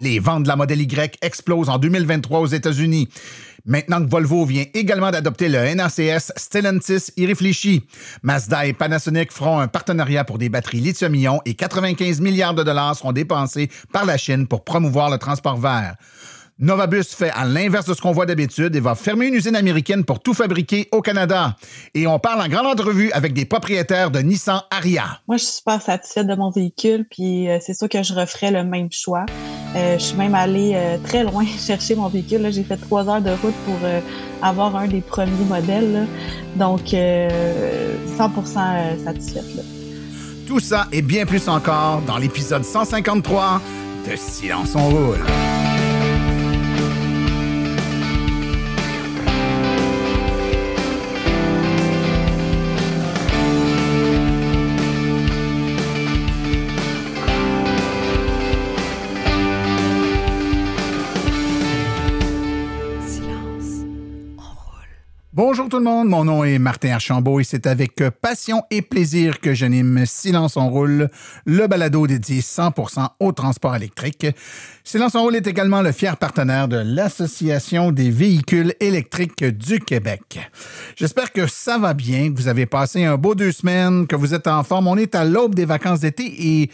Les ventes de la modèle Y explosent en 2023 aux États-Unis. Maintenant que Volvo vient également d'adopter le NACS, Stellantis y réfléchit. Mazda et Panasonic feront un partenariat pour des batteries lithium-ion et 95 milliards de dollars seront dépensés par la Chine pour promouvoir le transport vert. Novabus fait à l'inverse de ce qu'on voit d'habitude et va fermer une usine américaine pour tout fabriquer au Canada. Et on parle en grande entrevue avec des propriétaires de Nissan Aria. Moi, je suis super satisfaite de mon véhicule, puis euh, c'est sûr que je referais le même choix. Euh, je suis même allée euh, très loin chercher mon véhicule. J'ai fait trois heures de route pour euh, avoir un des premiers modèles. Donc, euh, 100% satisfaite. Tout ça et bien plus encore dans l'épisode 153 de Silence on roule. Bonjour tout le monde, mon nom est Martin Archambault et c'est avec passion et plaisir que j'anime Silence on roule, le balado dédié 100% au transport électrique. Silence on roule est également le fier partenaire de l'Association des véhicules électriques du Québec. J'espère que ça va bien, que vous avez passé un beau deux semaines, que vous êtes en forme. On est à l'aube des vacances d'été et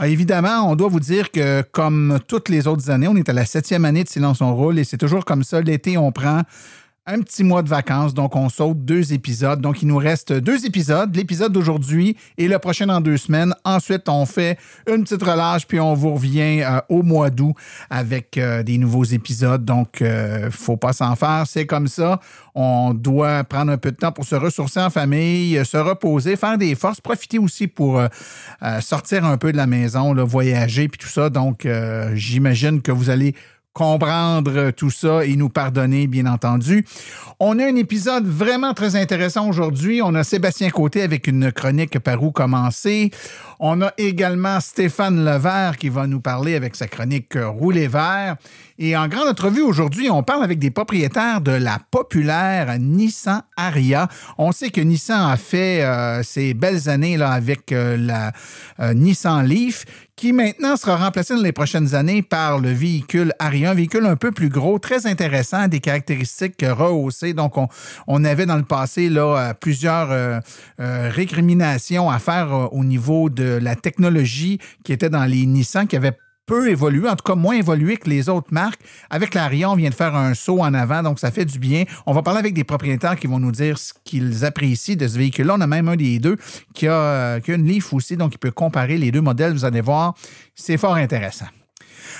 ah, Évidemment, on doit vous dire que, comme toutes les autres années, on est à la septième année de Silence on roule et c'est toujours comme ça. L'été, on prend un petit mois de vacances, donc on saute deux épisodes. Donc il nous reste deux épisodes, l'épisode d'aujourd'hui et le prochain dans deux semaines. Ensuite, on fait une petite relâche, puis on vous revient euh, au mois d'août avec euh, des nouveaux épisodes. Donc, euh, faut pas s'en faire, c'est comme ça. On doit prendre un peu de temps pour se ressourcer en famille, se reposer, faire des forces, profiter aussi pour euh, euh, sortir un peu de la maison, là, voyager, puis tout ça. Donc, euh, j'imagine que vous allez comprendre tout ça et nous pardonner, bien entendu. On a un épisode vraiment très intéressant aujourd'hui. On a Sébastien Côté avec une chronique par où commencer. On a également Stéphane Levert qui va nous parler avec sa chronique Rouler vert. Et en grande entrevue aujourd'hui, on parle avec des propriétaires de la populaire Nissan Aria. On sait que Nissan a fait euh, ses belles années là, avec euh, la euh, Nissan Leaf qui maintenant sera remplacé dans les prochaines années par le véhicule Aria, un véhicule un peu plus gros, très intéressant, des caractéristiques rehaussées. Donc, on, avait dans le passé là, euh, plusieurs euh, euh, récriminations à faire au niveau de la technologie qui était dans les Nissan, qui avaient peu évolué, en tout cas moins évolué que les autres marques. Avec l'Aria, on vient de faire un saut en avant, donc ça fait du bien. On va parler avec des propriétaires qui vont nous dire ce qu'ils apprécient de ce véhicule-là. On a même un des deux qui a, euh, une Leaf aussi, donc il peut comparer les deux modèles. Vous allez voir, c'est fort intéressant.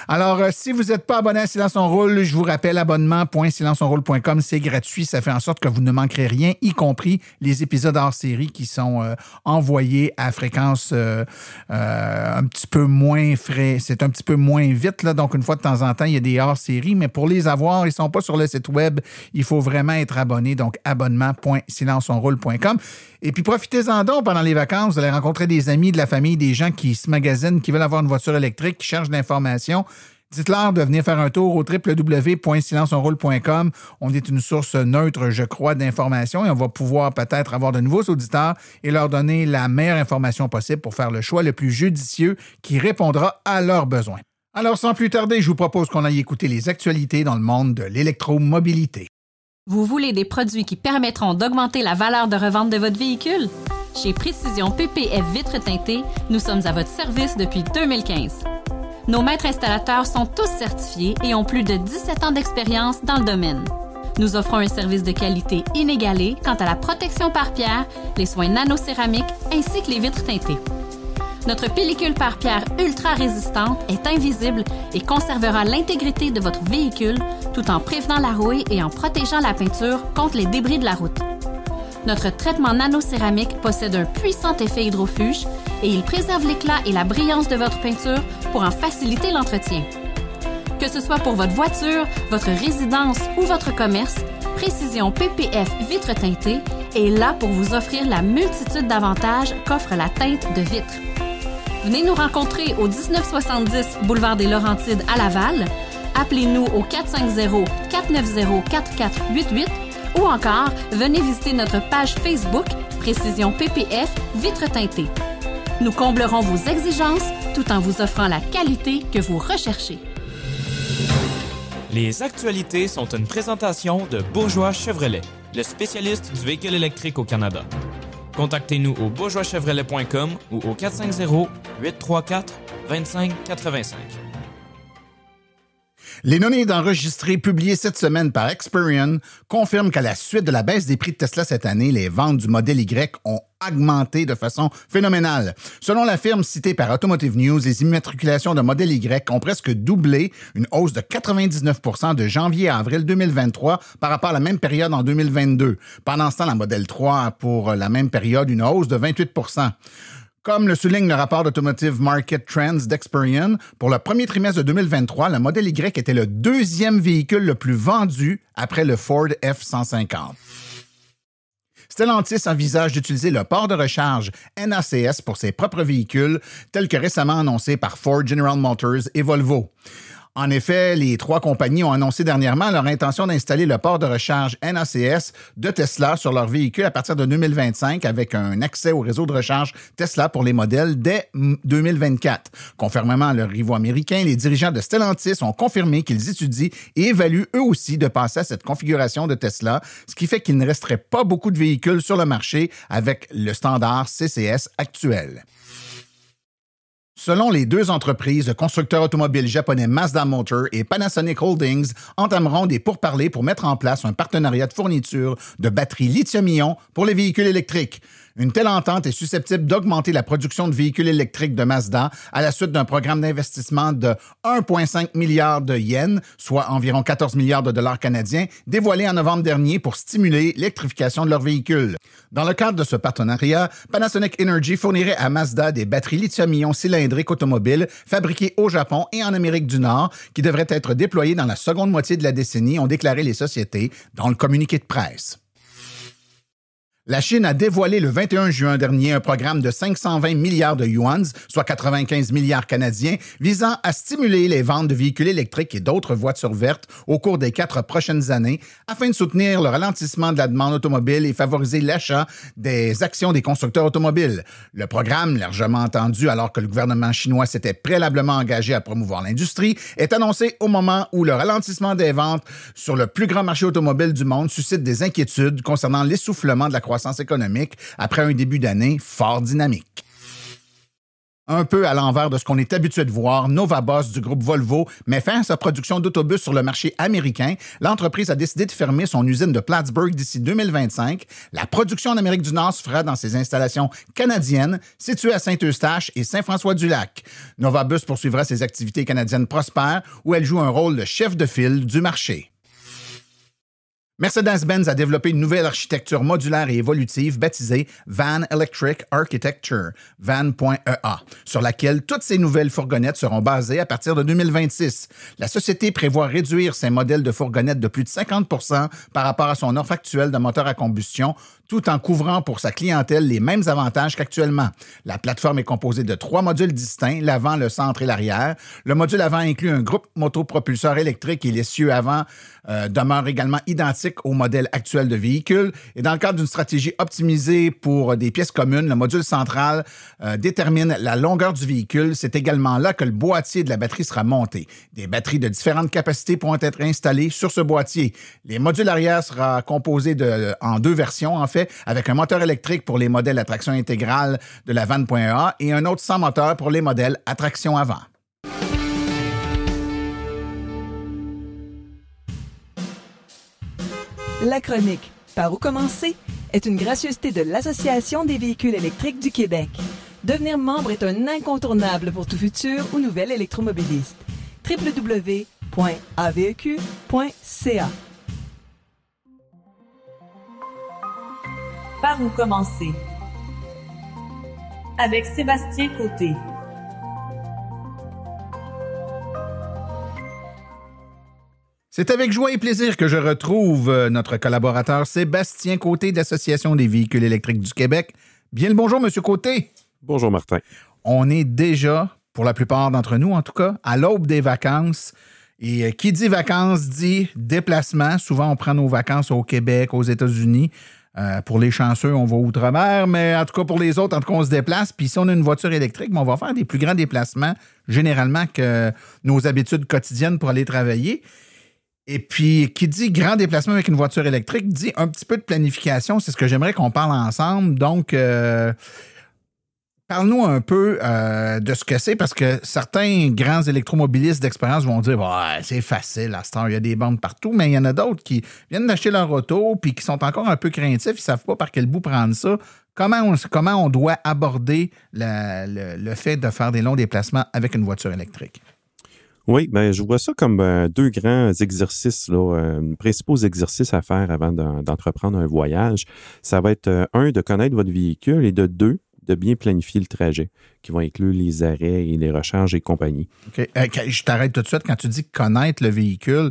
Alors, euh, si vous n'êtes pas abonné à Silence on Roule, je vous rappelle abonnement.silenceonroule.com, c'est gratuit, ça fait en sorte que vous ne manquerez rien, y compris les épisodes hors série qui sont euh, envoyés à fréquence euh, un petit peu moins frais. C'est un petit peu moins vite, là, donc une fois de temps en temps, il y a des hors série, mais pour les avoir, ils ne sont pas sur le site web. Il faut vraiment être abonné, donc abonnement.silenceonroule.com. Et puis profitez-en donc pendant les vacances. Vous allez rencontrer des amis, de la famille, des gens qui se magasinent, qui veulent avoir une voiture électrique, qui cherchent de Dites-leur de venir faire un tour au www.silenceonroule.com. On est une source neutre, je crois, d'informations et on va pouvoir peut-être avoir de nouveaux auditeurs et leur donner la meilleure information possible pour faire le choix le plus judicieux qui répondra à leurs besoins. Alors, sans plus tarder, je vous propose qu'on aille écouter les actualités dans le monde de l'électromobilité. Vous voulez des produits qui permettront d'augmenter la valeur de revente de votre véhicule? Chez Précision PPF Vitres teintées, nous sommes à votre service depuis 2015. Nos maîtres installateurs sont tous certifiés et ont plus de 17 ans d'expérience dans le domaine. Nous offrons un service de qualité inégalé quant à la protection par pierre, les soins nanocéramiques ainsi que les vitres teintées. Notre pellicule par pierre ultra résistante est invisible et conservera l'intégrité de votre véhicule tout en prévenant la rouille et en protégeant la peinture contre les débris de la route. Notre traitement nanocéramique possède un puissant effet hydrofuge et il préserve l'éclat et la brillance de votre peinture pour en faciliter l'entretien. Que ce soit pour votre voiture, votre résidence ou votre commerce, Précision PPF Vitre teintée est là pour vous offrir la multitude d'avantages qu'offre la teinte de vitre. Venez nous rencontrer au 1970 boulevard des Laurentides à Laval. Appelez-nous au 450-490-4488 ou encore venez visiter notre page Facebook Précision PPF Vitre teintée. Nous comblerons vos exigences tout en vous offrant la qualité que vous recherchez. Les actualités sont une présentation de Bourgeois Chevrolet, le spécialiste du véhicule électrique au Canada. Contactez-nous au bourgeoischevrolet.com ou au 450-834-2585. Les données d'enregistrés publiées cette semaine par Experian confirment qu'à la suite de la baisse des prix de Tesla cette année, les ventes du modèle Y ont augmenté de façon phénoménale. Selon la firme citée par Automotive News, les immatriculations de modèle Y ont presque doublé, une hausse de 99% de janvier à avril 2023 par rapport à la même période en 2022. Pendant ce temps, la modèle 3 a pour la même période une hausse de 28 comme le souligne le rapport d'Automotive Market Trends d'Experian, pour le premier trimestre de 2023, le modèle Y était le deuxième véhicule le plus vendu après le Ford F-150. Stellantis envisage d'utiliser le port de recharge NACS pour ses propres véhicules, tel que récemment annoncé par Ford General Motors et Volvo. En effet, les trois compagnies ont annoncé dernièrement leur intention d'installer le port de recharge NACS de Tesla sur leurs véhicules à partir de 2025 avec un accès au réseau de recharge Tesla pour les modèles dès 2024. Conformément à leurs rivaux américains, les dirigeants de Stellantis ont confirmé qu'ils étudient et évaluent eux aussi de passer à cette configuration de Tesla, ce qui fait qu'il ne resterait pas beaucoup de véhicules sur le marché avec le standard CCS actuel. Selon les deux entreprises, le constructeur automobile japonais Mazda Motor et Panasonic Holdings entameront des pourparlers pour mettre en place un partenariat de fourniture de batteries lithium-ion pour les véhicules électriques. Une telle entente est susceptible d'augmenter la production de véhicules électriques de Mazda à la suite d'un programme d'investissement de 1,5 milliard de yens, soit environ 14 milliards de dollars canadiens, dévoilé en novembre dernier pour stimuler l'électrification de leurs véhicules. Dans le cadre de ce partenariat, Panasonic Energy fournirait à Mazda des batteries lithium-ion cylindriques automobiles fabriquées au Japon et en Amérique du Nord qui devraient être déployées dans la seconde moitié de la décennie, ont déclaré les sociétés dans le communiqué de presse. La Chine a dévoilé le 21 juin dernier un programme de 520 milliards de yuans, soit 95 milliards canadiens, visant à stimuler les ventes de véhicules électriques et d'autres voitures vertes au cours des quatre prochaines années, afin de soutenir le ralentissement de la demande automobile et favoriser l'achat des actions des constructeurs automobiles. Le programme, largement entendu alors que le gouvernement chinois s'était préalablement engagé à promouvoir l'industrie, est annoncé au moment où le ralentissement des ventes sur le plus grand marché automobile du monde suscite des inquiétudes concernant l'essoufflement de la croissance économique après un début d'année fort dynamique. Un peu à l'envers de ce qu'on est habitué de voir, Nova Boss du groupe Volvo met fin à sa production d'autobus sur le marché américain. L'entreprise a décidé de fermer son usine de Plattsburgh d'ici 2025. La production en Amérique du Nord se fera dans ses installations canadiennes situées à Saint-Eustache et Saint-François-du-Lac. Nova Bus poursuivra ses activités canadiennes prospères où elle joue un rôle de chef de file du marché. Mercedes-Benz a développé une nouvelle architecture modulaire et évolutive baptisée Van Electric Architecture, van.ea, sur laquelle toutes ces nouvelles fourgonnettes seront basées à partir de 2026. La société prévoit réduire ses modèles de fourgonnettes de plus de 50% par rapport à son offre actuelle de moteur à combustion, tout en couvrant pour sa clientèle les mêmes avantages qu'actuellement. La plateforme est composée de trois modules distincts, l'avant, le centre et l'arrière. Le module avant inclut un groupe motopropulseur électrique et l'essieu avant euh, demeure également identique au modèle actuel de véhicule. Et dans le cadre d'une stratégie optimisée pour des pièces communes, le module central euh, détermine la longueur du véhicule. C'est également là que le boîtier de la batterie sera monté. Des batteries de différentes capacités pourront être installées sur ce boîtier. Les modules arrière sera composé de, en deux versions, en fait avec un moteur électrique pour les modèles à traction intégrale de la vanne.a et un autre sans moteur pour les modèles à traction avant. La chronique Par où commencer est une gracieuseté de l'Association des véhicules électriques du Québec. Devenir membre est un incontournable pour tout futur ou nouvel électromobiliste. www.aveq.ca Par où commencer? Avec Sébastien Côté. C'est avec joie et plaisir que je retrouve euh, notre collaborateur Sébastien Côté de l'Association des véhicules électriques du Québec. Bien le bonjour, Monsieur Côté. Bonjour, Martin. on est déjà, pour la plupart d'entre nous en tout cas, à l'aube des vacances. Et euh, qui dit vacances dit déplacement. Souvent, on prend nos vacances au Québec, aux États-Unis. Euh, pour les chanceux, on va outre-mer, mais en tout cas pour les autres, en tout cas, on se déplace. Puis si on a une voiture électrique, ben, on va faire des plus grands déplacements généralement que nos habitudes quotidiennes pour aller travailler. Et puis, qui dit grand déplacement avec une voiture électrique, dit un petit peu de planification. C'est ce que j'aimerais qu'on parle ensemble. Donc, euh, Parle-nous un peu euh, de ce que c'est, parce que certains grands électromobilistes d'expérience vont dire c'est facile à ce temps, il y a des bandes partout, mais il y en a d'autres qui viennent d'acheter leur auto puis qui sont encore un peu craintifs, ils ne savent pas par quel bout prendre ça. Comment on, comment on doit aborder le, fait de faire des longs déplacements avec une voiture électrique? Oui, ben, je vois ça comme euh, deux grands exercices, là, euh, principaux exercices à faire avant d'entreprendre un voyage. Ça va être, un, de connaître votre véhicule et de deux, de bien planifier le trajet, qui va inclure les arrêts et les recharges et compagnie. OK. Euh, je t'arrête tout de suite. Quand tu dis connaître le véhicule,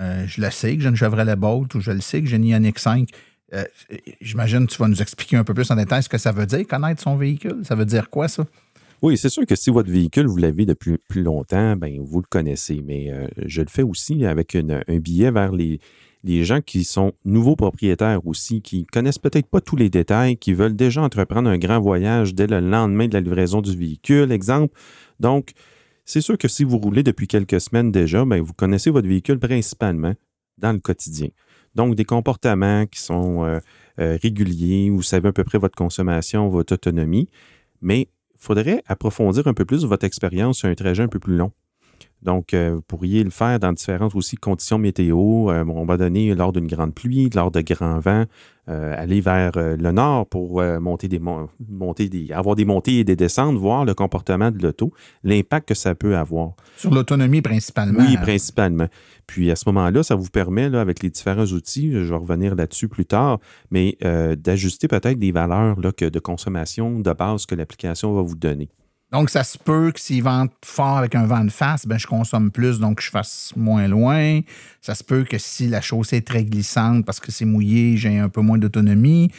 euh, je le sais que j'ai une Chevrolet Bolt ou je le sais que j'ai une Ioniq 5. Euh, j'imagine que tu vas nous expliquer un peu plus en détail ce que ça veut dire, connaître son véhicule. Ça veut dire quoi, ça? Oui, c'est sûr que si votre véhicule, vous l'avez depuis plus longtemps, ben, vous le connaissez. Mais je le fais aussi avec un billet vers les, les gens qui sont nouveaux propriétaires aussi, qui connaissent peut-être pas tous les détails, qui veulent déjà entreprendre un grand voyage dès le lendemain de la livraison du véhicule, exemple. Donc, c'est sûr que si vous roulez depuis quelques semaines déjà, bien, vous connaissez votre véhicule principalement dans le quotidien. Donc, des comportements qui sont euh, euh, réguliers, vous savez à peu près votre consommation, votre autonomie, mais il faudrait approfondir un peu plus votre expérience sur un trajet un peu plus long. Donc, euh, vous pourriez le faire dans différentes aussi conditions météo. Euh, on va donner lors d'une grande pluie, lors de grands vents, euh, aller vers le nord pour monter des, monter des, avoir des montées et des descentes, voir le comportement de l'auto, l'impact que ça peut avoir. Sur l'autonomie principalement. Oui, principalement. Puis à ce moment-là, ça vous permet, là, avec les différents outils, je vais revenir là-dessus plus tard, mais d'ajuster peut-être des valeurs là, que, de consommation de base que l'application va vous donner. Donc, ça se peut que s'il vente fort avec un vent de face, ben, je consomme plus, donc je fasse moins loin. Ça se peut que si la chaussée est très glissante parce que c'est mouillé, j'ai un peu moins d'autonomie.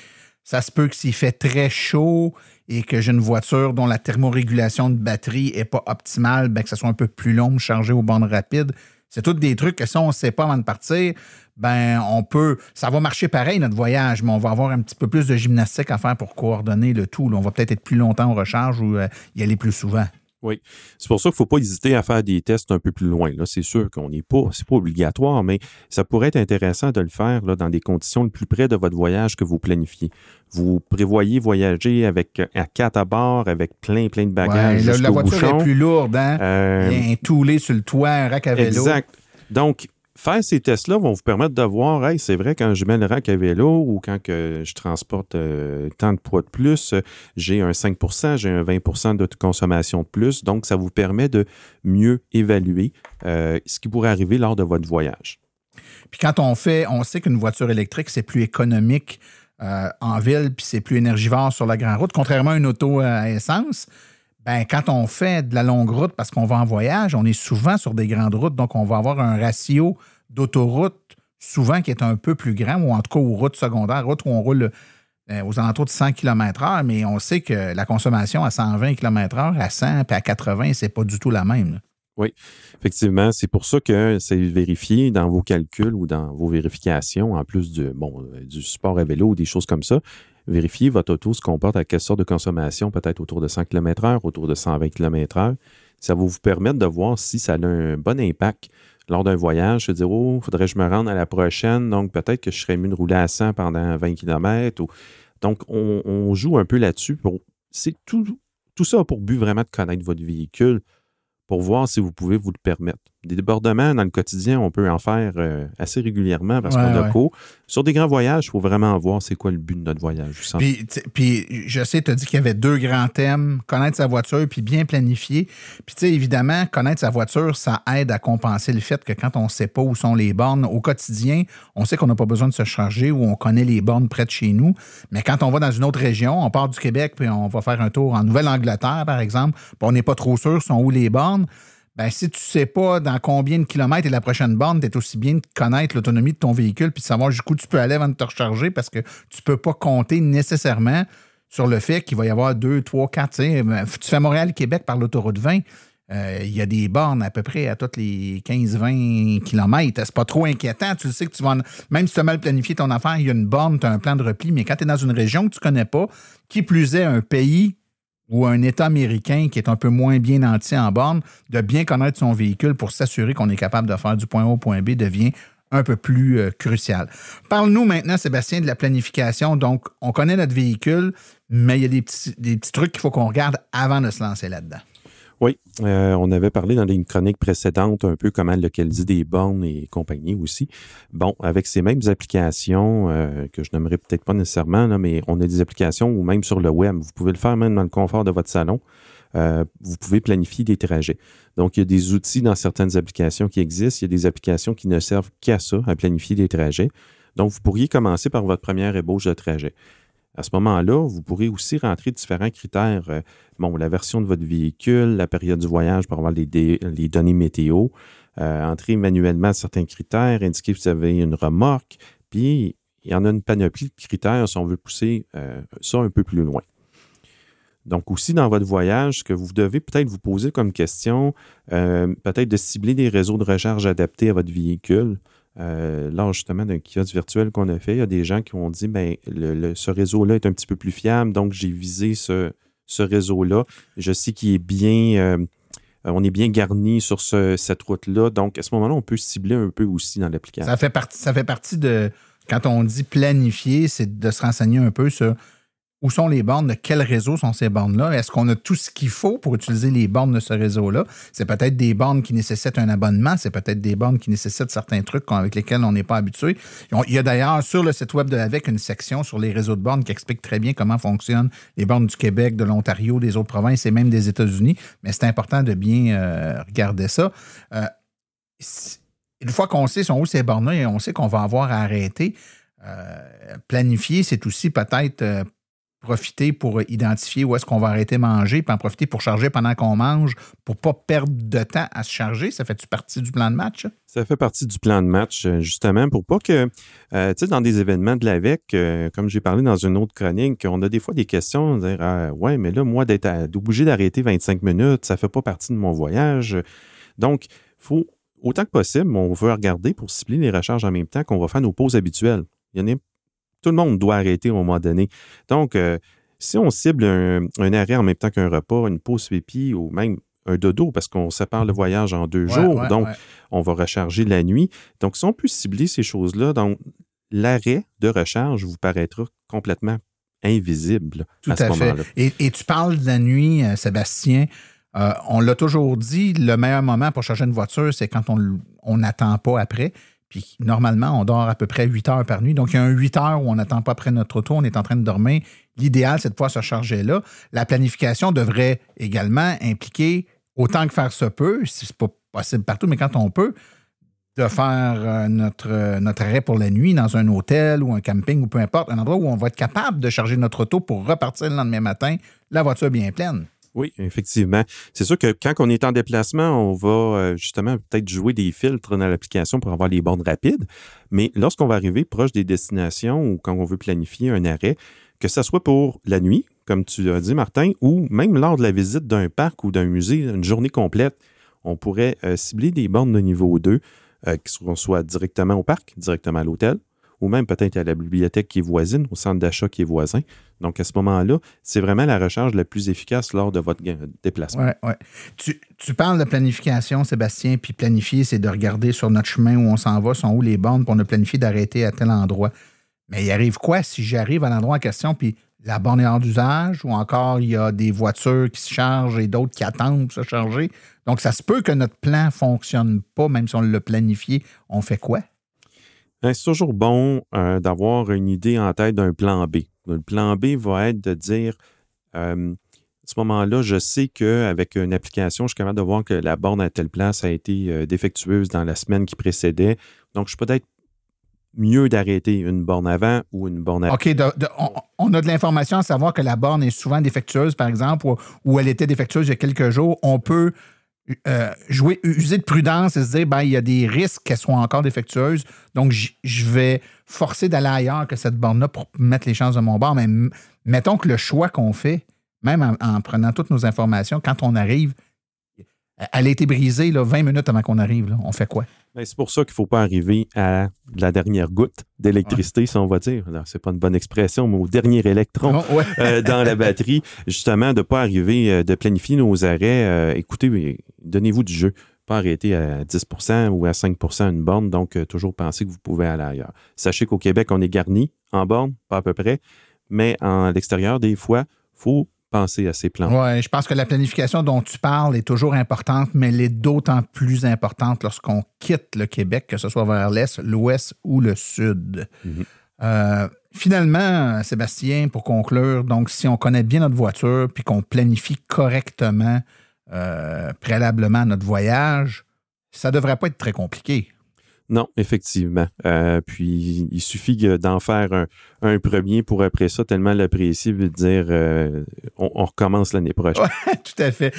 Ça se peut que s'il fait très chaud et que j'ai une voiture dont la thermorégulation de batterie n'est pas optimale, ben, que ça soit un peu plus long de charger aux bandes rapides. C'est tous des trucs que si on ne sait pas avant de partir, ben on peut. Ça va marcher pareil, notre voyage, mais on va avoir un petit peu plus de gymnastique à faire pour coordonner le tout. On va peut-être être plus longtemps en recharge ou euh, y aller plus souvent. Oui. C'est pour ça qu'il ne faut pas hésiter à faire des tests un peu plus loin. Là, c'est sûr qu'on n'est pas, c'est pas obligatoire, mais ça pourrait être intéressant de le faire là, dans des conditions le plus près de votre voyage que vous planifiez. Vous prévoyez voyager avec à quatre à bord, avec plein, plein de bagages. la voiture est plus lourde, hein? Euh, Il y a un toulé sur le toit, un rack à vélo. Exact. Donc, faire ces tests-là vont vous permettre de voir, hey, c'est vrai, quand je mets le rack à vélo ou quand je transporte euh, tant de poids de plus, j'ai un 5% j'ai un 20% de consommation de plus. Donc, ça vous permet de mieux évaluer euh, ce qui pourrait arriver lors de votre voyage. Puis quand on fait, on sait qu'une voiture électrique, c'est plus économique euh, en ville, puis c'est plus énergivore sur la grande route, contrairement à une auto à essence ben, quand on fait de la longue route parce qu'on va en voyage, on est souvent sur des grandes routes, donc on va avoir un ratio d'autoroute souvent qui est un peu plus grand, ou en tout cas aux routes secondaires, routes où on roule euh, aux alentours de 100 km/h, mais on sait que la consommation à 120 km/h, à 100 puis à 80, c'est pas du tout la même. Oui, effectivement. C'est pour ça que c'est vérifié dans vos calculs ou dans vos vérifications, en plus du, bon, euh, du support à vélo ou des choses comme ça vérifiez votre auto se comporte à quelle sorte de consommation, peut-être autour de 100 km/h, autour de 120 km/h. Ça va vous permettre de voir si ça a un bon impact lors d'un voyage, se dire, oh, faudrait que je me rende à la prochaine, donc peut-être que je serais mieux de rouler à 100 pendant 20 km. Donc, on, joue un peu là-dessus. C'est tout, tout ça pour but vraiment de connaître votre véhicule pour voir si vous pouvez vous le permettre. Des débordements dans le quotidien, on peut en faire euh, assez régulièrement parce qu'on a cours. Sur des grands voyages, il faut vraiment voir c'est quoi le but de notre voyage. Puis, puis, je sais, tu as dit qu'il y avait deux grands thèmes, connaître sa voiture puis bien planifier. Puis tu sais, évidemment, connaître sa voiture, ça aide à compenser le fait que quand on ne sait pas où sont les bornes au quotidien, on sait qu'on n'a pas besoin de se charger ou on connaît les bornes près de chez nous. Mais quand on va dans une autre région, on part du Québec puis on va faire un tour en Nouvelle-Angleterre, par exemple, puis on n'est pas trop sûr sont où les bornes ben, si tu ne sais pas dans combien de kilomètres est la prochaine borne, tu es aussi bien de connaître l'autonomie de ton véhicule puis de savoir jusqu'où tu peux aller avant de te recharger parce que tu ne peux pas compter nécessairement sur le fait qu'il va y avoir deux, trois, quatre. Tu ben, fais Montréal-Québec par l'autoroute 20. euh, Il y a des bornes à peu près à toutes les 15-20 km. C'est pas trop inquiétant. Tu le sais que tu vas. Même si tu as mal planifié ton affaire, il y a une borne, tu as un plan de repli. Mais quand tu es dans une région que tu connais pas, qui plus est un pays ou un État américain qui est un peu moins bien nanti en borne, de bien connaître son véhicule pour s'assurer qu'on est capable de faire du point A au point B devient un peu plus euh, crucial. Parle-nous maintenant, Sébastien, de la planification. Donc, on connaît notre véhicule, mais il y a des petits, des petits trucs qu'il faut qu'on regarde avant de se lancer là-dedans. Oui, euh, on avait parlé dans une chronique précédente un peu comment localiser des bornes et compagnie aussi. Bon, avec ces mêmes applications, euh, que je n'aimerais peut-être pas nécessairement, mais on a des applications ou même sur le web. Vous pouvez le faire même dans le confort de votre salon. Euh, vous pouvez planifier des trajets. Donc, il y a des outils dans certaines applications qui existent. Il y a des applications qui ne servent qu'à ça, à planifier des trajets. Donc, vous pourriez commencer par votre première ébauche de trajet. À ce moment-là, vous pourrez aussi rentrer différents critères. Euh, bon, la version de votre véhicule, la période du voyage pour avoir les, données météo, euh, entrer manuellement certains critères, indiquer que vous avez une remorque, puis il y en a une panoplie de critères si on veut pousser euh, ça un peu plus loin. Donc aussi dans votre voyage, ce que vous devez peut-être vous poser comme question, peut-être de cibler des réseaux de recharge adaptés à votre véhicule. Euh, lors justement d'un kiosque virtuel qu'on a fait, il y a des gens qui ont dit ben ce réseau-là est un petit peu plus fiable, donc j'ai visé ce, réseau-là. Je sais qu'il est bien, euh, on est bien garni sur ce- cette route-là, donc à ce moment-là, on peut cibler un peu aussi dans l'application. Ça fait partie, ça fait partie de. Quand on dit planifier, c'est de se renseigner un peu sur où sont les bornes, de quel réseau sont ces bornes-là? Est-ce qu'on a tout ce qu'il faut pour utiliser les bornes de ce réseau-là? C'est peut-être des bornes qui nécessitent un abonnement, c'est peut-être des bornes qui nécessitent certains trucs avec lesquels on n'est pas habitué. Il y a d'ailleurs sur le site web de l'AVEC une section sur les réseaux de bornes qui explique très bien comment fonctionnent les bornes du Québec, de l'Ontario, des autres provinces et même des États-Unis. Mais c'est important de bien euh, regarder ça. Euh, une fois qu'on sait sont où ces bornes-là et on sait qu'on va avoir à arrêter, euh, planifier, c'est aussi peut-être euh, profiter pour identifier où est-ce qu'on va arrêter manger, puis en profiter pour charger pendant qu'on mange, pour pas perdre de temps à se charger. Ça fait-tu partie du plan de match? ça? Fait partie du plan de match, euh, justement, pour pas que, euh, tu sais, dans des événements de l'AVEC, euh, comme j'ai parlé dans une autre chronique, on a des fois des questions, dire, ah, ouais, mais là, moi, d'être d'obligé d'arrêter 25 minutes, ça fait pas partie de mon voyage. Donc, faut, autant que possible, on veut regarder pour cibler les recharges en même temps qu'on va faire nos pauses habituelles. Il y en a, tout le monde doit arrêter à un moment donné. Donc, euh, si on cible un, un arrêt en même temps qu'un repas, une pause pipi ou même un dodo, parce qu'on sépare le voyage en deux Ouais, jours, ouais, donc ouais. on va recharger la nuit. Donc, si on peut cibler ces choses-là, donc l'arrêt de recharge vous paraîtra complètement invisible Tout à ce moment-là. Et, et tu parles de la nuit, euh, Sébastien. Euh, on l'a toujours dit, le meilleur moment pour charger une voiture, c'est quand on n'attend pas après. Puis normalement, on dort à peu près 8 heures par nuit. Donc, il y a un 8 heures où on n'attend pas après notre auto, on est en train de dormir. L'idéal, c'est de pouvoir se charger là. La planification devrait également impliquer, autant que faire se peut, si c'est pas possible partout, mais quand on peut, de faire euh, notre, euh, notre arrêt pour la nuit dans un hôtel ou un camping ou peu importe, un endroit où on va être capable de charger notre auto pour repartir le lendemain matin, la voiture bien pleine. Oui, effectivement. C'est sûr que quand on est en déplacement, on va euh, justement peut-être jouer des filtres dans l'application pour avoir les bornes rapides. Mais lorsqu'on va arriver proche des destinations ou quand on veut planifier un arrêt, que ce soit pour la nuit, comme tu as dit, Martin, ou même lors de la visite d'un parc ou d'un musée, une journée complète, on pourrait euh, cibler des bornes de niveau 2, euh, seront soit directement au parc, directement à l'hôtel, ou même peut-être à la bibliothèque qui est voisine, au centre d'achat qui est voisin. Donc, à ce moment-là, c'est vraiment la recharge la plus efficace lors de votre déplacement. Ouais, ouais. Tu, tu parles de planification, Sébastien, puis planifier, c'est de regarder sur notre chemin où on s'en va, sont où les bornes, pour on a planifié d'arrêter à tel endroit. Mais il arrive quoi si j'arrive à l'endroit en question, puis la borne est hors d'usage, ou encore il y a des voitures qui se chargent et d'autres qui attendent pour se charger? Donc, ça se peut que notre plan ne fonctionne pas, même si on l'a planifié. On fait quoi? Hein, C'est toujours bon euh, d'avoir une idée en tête d'un plan B. Le plan B va être de dire, à ce moment-là, je sais qu'avec une application, je suis capable de voir que la borne à telle place a été défectueuse dans la semaine qui précédait. Donc, je suis peut-être mieux d'arrêter une borne avant ou une borne après. OK, on, a de l'information à savoir que la borne est souvent défectueuse, par exemple, ou elle était défectueuse il y a quelques jours. On peut euh, jouer, user de prudence et se dire, ben, il y a des risques qu'elle soit encore défectueuse. Donc, je vais forcer d'aller ailleurs que cette borne-là pour mettre les chances de mon bord. Mais mettons que le choix qu'on fait, même en, prenant toutes nos informations, quand on arrive, elle a été brisée là, 20 minutes avant qu'on arrive. On fait quoi? Ben, c'est pour ça qu'il ne faut pas arriver à la dernière goutte d'électricité, si on va dire. Ce n'est pas une bonne expression, mais au dernier électron euh, dans la batterie. Justement, de ne pas arriver, euh, de planifier nos arrêts. Euh, écoutez, donnez-vous du jeu. Pas arrêter à 10% ou à 5% une borne. Donc, toujours penser que vous pouvez aller ailleurs. Sachez qu'au Québec, on est garni en borne, pas à peu près. Mais en l'extérieur, des fois, il faut penser à ces plans. Oui, je pense que la planification dont tu parles est toujours importante, mais elle est d'autant plus importante lorsqu'on quitte le Québec, que ce soit vers l'Est, l'Ouest ou le Sud. Mhm. Euh, finalement, Sébastien, pour conclure, donc si on connaît bien notre voiture puis qu'on planifie correctement euh, préalablement notre voyage, ça ne devrait pas être très compliqué. Non, effectivement. Euh, puis il suffit d'en faire un, premier pour après ça tellement l'apprécier veut dire euh, on, recommence l'année prochaine. tout à fait.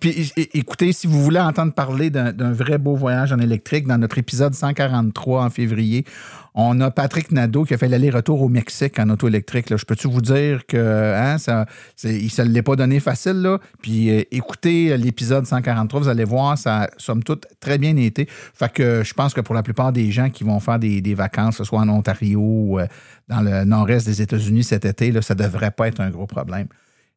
puis écoutez, si vous voulez entendre parler d'un vrai beau voyage en électrique, dans notre épisode 143 en février, on a Patrick Nadeau qui a fait l'aller-retour au Mexique en auto électrique. Je peux-tu vous dire que hein, ça, il ne l'est pas donné facile. Là? Puis euh, écoutez l'épisode 143, vous allez voir, ça somme toute très bien été. Fait que je pense que pour la plupart des gens qui vont faire des, vacances, que ce soit en Ontario ou euh, dans le nord-est des États-Unis cet été, là, ça ne devrait pas être un gros problème.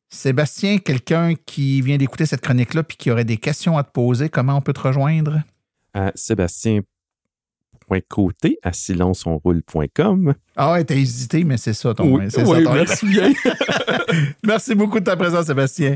Sébastien, quelqu'un qui vient d'écouter cette chronique-là puis qui aurait des questions à te poser, comment on peut te rejoindre? À Sébastien côté à silenceonroule.com. Ah ouais, t'as hésité, mais c'est ça ton. Oui, ça, merci bien. merci beaucoup de ta présence, Sébastien.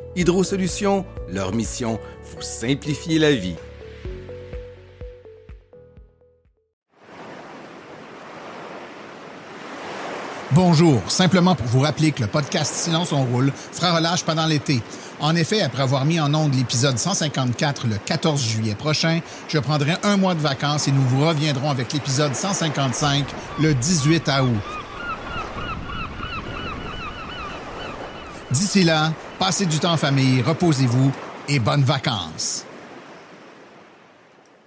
Hydro Solutions, leur mission, vous simplifier la vie. Bonjour, simplement pour vous rappeler que le podcast Silence on roule fera relâche pendant l'été. En effet, après avoir mis en onde l'épisode 154 le 14 juillet prochain, je prendrai un mois de vacances et nous vous reviendrons avec l'épisode 155 le 18 août. D'ici là, passez du temps en famille, reposez-vous et bonnes vacances.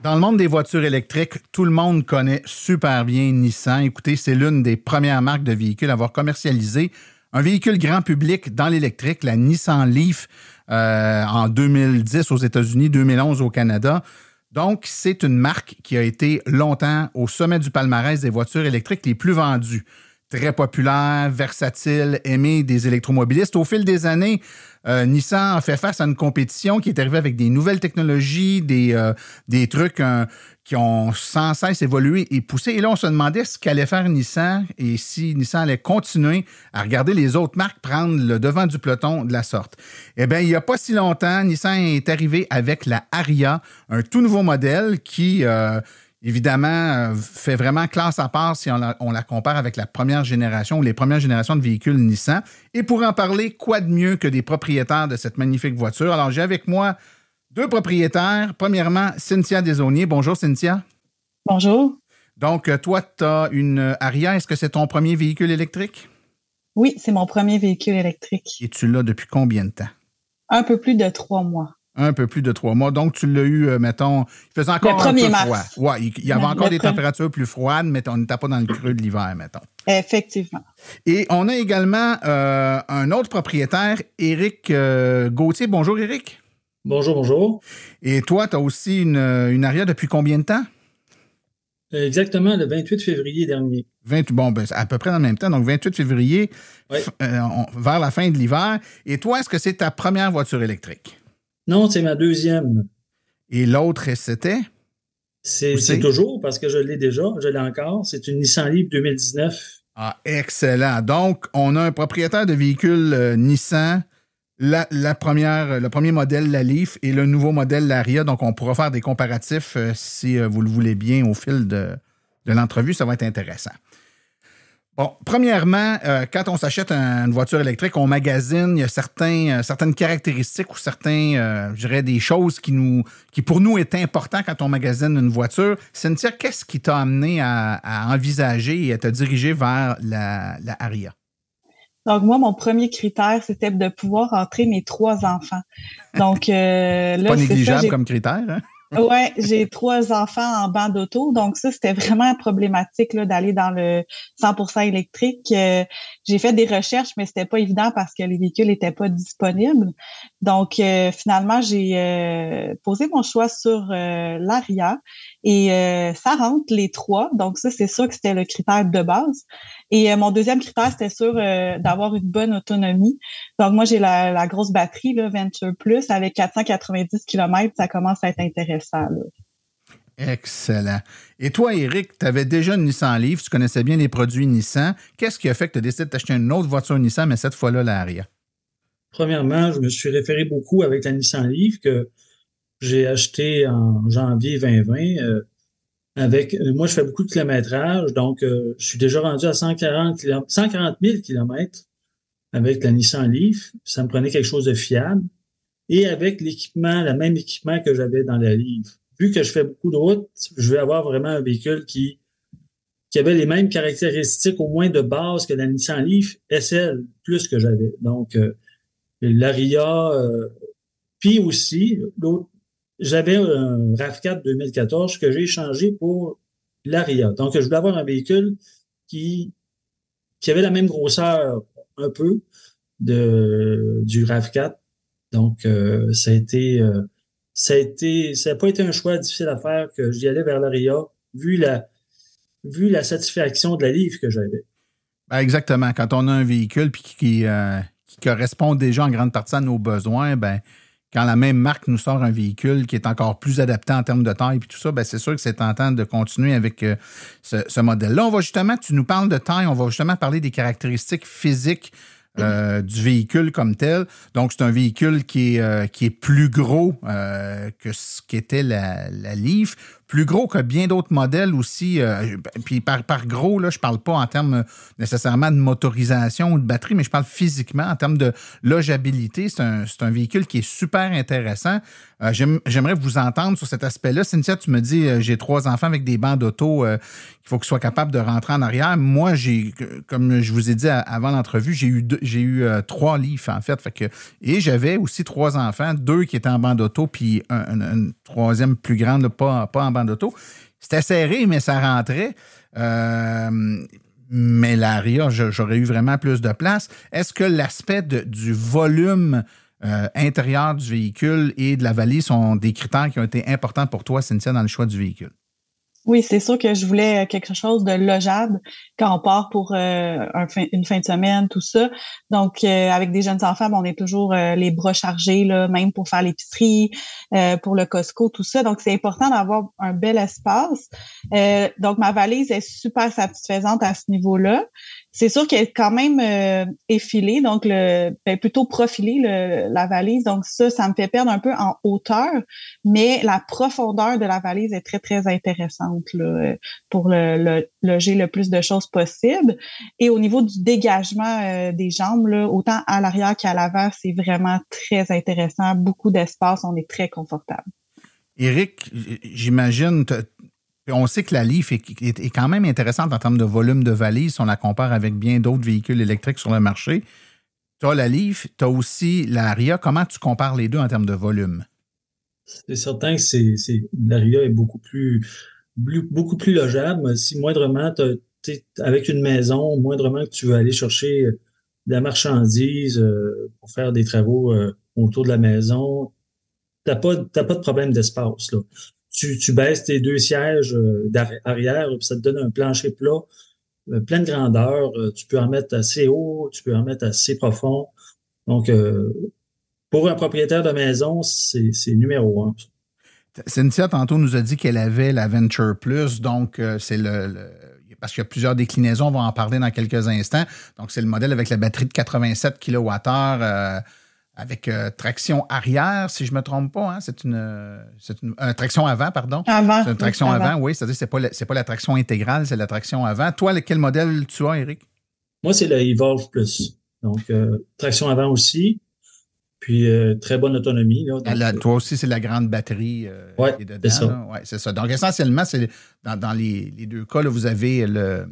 Dans le monde des voitures électriques, tout le monde connaît super bien Nissan. Écoutez, c'est l'une des premières marques de véhicules à avoir commercialisé un véhicule grand public dans l'électrique, la Nissan Leaf, euh, en 2010 aux États-Unis, 2011 au Canada. Donc, c'est une marque qui a été longtemps au sommet du palmarès des voitures électriques les plus vendues très populaire, versatile, aimé des électromobilistes. Au fil des années, euh, Nissan a fait face à une compétition qui est arrivée avec des nouvelles technologies, des, euh, trucs euh, qui ont sans cesse évolué et poussé. Et là, on se demandait ce qu'allait faire Nissan et si Nissan allait continuer à regarder les autres marques prendre le devant du peloton de la sorte. Eh bien, il n'y a pas si longtemps, Nissan est arrivé avec la Aria, un tout nouveau modèle qui évidemment, euh, fait vraiment classe à part si on la, compare avec la première génération ou les premières générations de véhicules Nissan. Et pour en parler, quoi de mieux que des propriétaires de cette magnifique voiture? Alors, j'ai avec moi deux propriétaires. Premièrement, Cynthia Desauniers. Bonjour, Cynthia. Bonjour. Donc, euh, toi, tu as une Aria. Est-ce que c'est ton premier véhicule électrique? Oui, c'est mon premier véhicule électrique. Et tu l'as depuis combien de temps? Un peu plus de trois mois. Un peu plus de trois mois. Donc, tu l'as eu, euh, mettons, il faisait encore un peu froid. Ouais, il, y avait encore des températures plus froides, mais on n'était pas dans le creux de l'hiver, mettons. Effectivement. Et on a également euh, un autre propriétaire, Éric euh, Gauthier. Bonjour, Éric. Bonjour, bonjour. Et toi, tu as aussi une, une aria depuis combien de temps? Exactement, le 28 février dernier. 20, bon, ben, à peu près dans le même temps, donc 28 février, vers la fin de l'hiver. Et toi, est-ce que c'est ta première voiture électrique? Non, c'est ma deuxième. Et l'autre, c'était? C'est toujours parce que je l'ai déjà, je l'ai encore. C'est une Nissan Leaf 2019. Ah, excellent. Donc, on a un propriétaire de véhicule euh, Nissan, la, première, le premier modèle, la Leaf, et le nouveau modèle, l'Aria. Donc, on pourra faire des comparatifs euh, si euh, vous le voulez bien au fil de, de l'entrevue. Ça va être intéressant. Bon, premièrement, euh, quand on s'achète une voiture électrique, on magazine, il y a certains, euh, certaines caractéristiques ou certains, euh, je dirais, des choses qui, nous, qui pour nous est important quand on magasine une voiture. Cynthia, qu'est-ce qui t'a amené à, envisager et à te diriger vers la, la Aria? Donc moi, mon premier critère, c'était de pouvoir entrer mes trois enfants. Donc là, pas négligeable comme critère. Hein? Ouais, j'ai trois enfants en banc d'auto, donc ça c'était vraiment problématique d'aller dans le 100% électrique. Euh, j'ai fait des recherches, mais c'était pas évident parce que les véhicules n'étaient pas disponibles. Donc euh, finalement, j'ai euh, posé mon choix sur l'Aria et ça rentre les trois. Donc ça c'est sûr que c'était le critère de base. Et mon deuxième critère c'était sûr d'avoir une bonne autonomie. Donc moi j'ai la, la, grosse batterie là, Venture Plus avec 490 km, ça commence à être intéressant. Excellent. Et toi, Eric, tu avais déjà une Nissan Leaf, tu connaissais bien les produits Nissan. Qu'est-ce qui a fait que tu as décidé d'acheter une autre voiture Nissan, mais cette fois-là, l'Aria? Premièrement, je me suis référé beaucoup avec la Nissan Leaf que j'ai acheté en janvier 2020. Euh, avec, euh, moi, je fais beaucoup de kilométrage, donc euh, je suis déjà rendu à 140, 140 000 km avec la Nissan Leaf. Ça me prenait quelque chose de fiable et avec l'équipement, le même équipement que j'avais dans la livre. Vu que je fais beaucoup de routes, je vais avoir vraiment un véhicule qui, qui avait les mêmes caractéristiques au moins de base que la Nissan Leaf SL, plus que j'avais. Donc, euh, l'Aria, euh, puis aussi, j'avais un RAV4 2014 que j'ai échangé pour l'Aria. Donc, je voulais avoir un véhicule qui, qui avait la même grosseur un peu de, du RAV4 donc, euh, ça a été, euh, ça a été, ça n'a pas été un choix difficile à faire que j'y allais vers l'ARIA, vu la, vu la satisfaction de la livre que j'avais. Ben, exactement. Quand on a un véhicule qui, euh, qui, correspond déjà en grande partie à nos besoins, ben, quand la même marque nous sort un véhicule qui est encore plus adapté en termes de taille et tout ça, ben c'est sûr que c'est tentant de continuer avec ce, ce modèle-là. On va justement, tu nous parles de taille, on va justement parler des caractéristiques physiques euh, du véhicule comme tel. Donc, c'est un véhicule qui est, euh, qui est plus gros euh, que ce qu'était la, la Leaf, plus gros que bien d'autres modèles aussi. Euh, puis par, gros, là, je parle pas en termes nécessairement de motorisation ou de batterie, mais je parle physiquement en termes de logeabilité. C'est un, un, véhicule qui est super intéressant. Euh, j'aimerais vous entendre sur cet aspect-là. Cynthia, tu me dis, euh, j'ai trois enfants avec des bancs d'auto qu'il faut qu'ils soient capables de rentrer en arrière. Moi, j'ai, comme je vous ai dit avant l'entrevue, j'ai eu, trois Leafs, en fait. et j'avais aussi trois enfants, deux qui étaient en banc d'auto, puis un, troisième plus grande, pas, pas en banc d'auto. C'était serré, mais ça rentrait. Euh, mais l'Aria, j'aurais eu vraiment plus de place. Est-ce que l'aspect du volume euh, intérieur du véhicule et de la valise sont des critères qui ont été importants pour toi, Cynthia, dans le choix du véhicule? Oui, c'est sûr que je voulais quelque chose de logeable quand on part pour euh, une fin de semaine, tout ça. Donc, euh, avec des jeunes enfants, ben, on est toujours euh, les bras chargés, là, même pour faire l'épicerie, pour le Costco, tout ça. Donc, c'est important d'avoir un bel espace. donc, ma valise est super satisfaisante à ce niveau-là. C'est sûr qu'elle est quand même euh, effilée, donc le, ben, plutôt profilée la valise. Donc ça, ça me fait perdre un peu en hauteur, mais la profondeur de la valise est très très intéressante là, pour le, loger le plus de choses possible. Et au niveau du dégagement euh, des jambes, là, autant à l'arrière qu'à l'avant, c'est vraiment très intéressant. Beaucoup d'espace, on est très confortable. Eric, j'imagine, on sait que la Leaf est, quand même intéressante en termes de volume de valise on la compare avec bien d'autres véhicules électriques sur le marché. Tu as la Leaf, tu as aussi la Ria. Comment tu compares les deux en termes de volume? c'est certain que c'est, c'est l'ARIA est beaucoup plus, beaucoup plus logeable. Si moindrement, avec une maison, moindrement que tu veux aller chercher de la marchandise euh, pour faire des travaux euh, autour de la maison, t'as pas, t'as pas de problème d'espace. Tu, baisses tes deux sièges euh, d'arrière, puis ça te donne un plancher plat, plein de grandeur. tu peux en mettre assez haut, tu peux en mettre assez profond. Donc, pour un propriétaire de maison, c'est numéro un. Cynthia, tantôt, nous a dit qu'elle avait la Venture Plus, donc euh, c'est le, Parce qu'il y a plusieurs déclinaisons, on va en parler dans quelques instants. Donc, c'est le modèle avec la batterie de 87 kWh euh, avec euh, traction arrière, si je ne me trompe pas. Hein. c'est une, une traction avant, pardon. Avant. C'est une traction avant, oui. C'est-à-dire que ce n'est pas, pas la traction intégrale, c'est la traction avant. Toi, quel modèle tu as, Eric? Moi, c'est la Evolve Plus. Donc, traction avant aussi. Puis euh, très bonne autonomie. Là, euh, toi aussi, c'est la grande batterie euh, Oui, c'est ça. Ouais, c'est ça. Donc essentiellement, c'est dans, les, deux cas, vous avez le,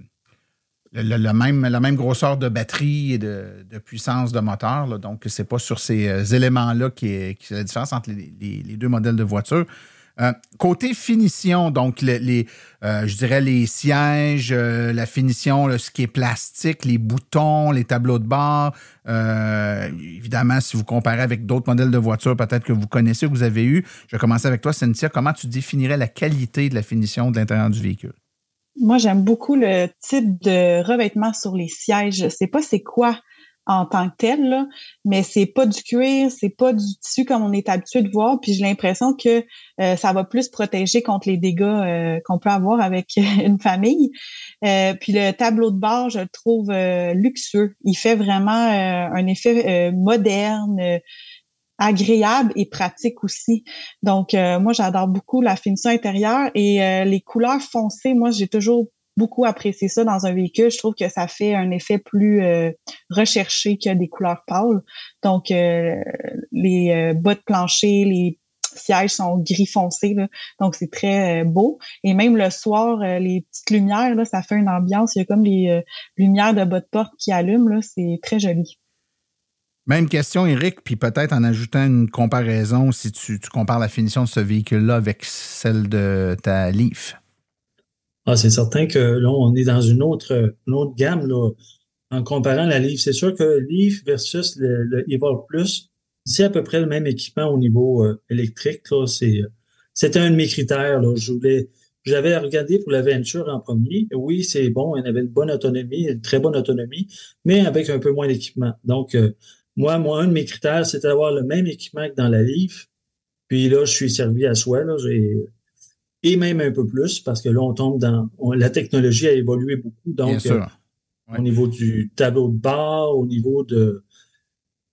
le, même, la même grosseur de batterie et de, puissance de moteur. donc, ce n'est pas sur ces éléments-là qui est, la différence entre les, deux modèles de voiture. Euh, côté finition, donc les, euh, je dirais les sièges, euh, la finition, ce qui est plastique, les boutons, les tableaux de bord. évidemment, si vous comparez avec d'autres modèles de voitures, peut-être que vous connaissez, que vous avez eu. Je vais commencer avec toi, Cynthia. Comment tu définirais la qualité de la finition de l'intérieur du véhicule? Moi, j'aime beaucoup le type de revêtement sur les sièges. Je sais pas c'est quoi en tant que tel, là, mais c'est pas du cuir, c'est pas du tissu comme on est habitué de voir, puis j'ai l'impression que euh, ça va plus protéger contre les dégâts euh, qu'on peut avoir avec une famille. Euh, puis le tableau de bord, je le trouve luxueux. Il fait vraiment un effet moderne, agréable et pratique aussi. Donc moi, j'adore beaucoup la finition intérieure et les couleurs foncées. Moi, j'ai toujours beaucoup apprécié ça dans un véhicule. Je trouve que ça fait un effet plus euh, recherché que des couleurs pâles. Donc, euh, les euh, bas de plancher, les sièges sont gris foncé, donc c'est très beau. Et même le soir, les petites lumières, là, ça fait une ambiance. Il y a comme les lumières de bas de porte qui allument, là, c'est très joli. Même question, Eric, puis peut-être en ajoutant une comparaison, si tu, compares la finition de ce véhicule-là avec celle de ta Leaf. Ah, c'est certain que là, on est dans une autre, gamme en comparant la Leaf. C'est sûr que Leaf versus le, le Plus, c'est à peu près le même équipement au niveau euh, électrique. C'était un de mes critères. Je voulais, j'avais regardé pour la Venture en premier. Oui, c'est bon, elle avait une bonne autonomie, une très bonne autonomie, mais avec un peu moins d'équipement. Donc, euh, moi, moi, un de mes critères, c'était d'avoir le même équipement que dans la Leaf. Puis là, je suis servi à soi. Là. Et même un peu plus, parce que là, on tombe dans... la technologie a évolué beaucoup, donc euh, au niveau du tableau de bord, au niveau de...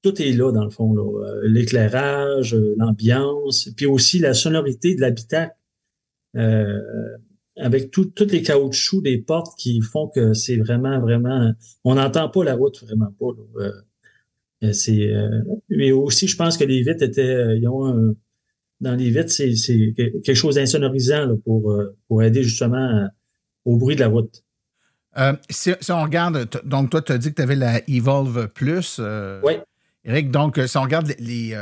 Tout est là, dans le fond, euh, l'éclairage, euh, l'ambiance, puis aussi la sonorité de l'habitacle, avec tous les caoutchoucs des portes qui font que c'est vraiment, vraiment... On n'entend pas la route, vraiment pas. C'est mais aussi, je pense que les vitres étaient... ils ont un dans les vitres, c'est quelque chose d'insonorisant pour, euh, pour aider justement au bruit de la route. Euh, si, on regarde, donc toi, tu as dit que tu avais la Evolve Plus. Euh, oui. Eric, donc si on regarde les,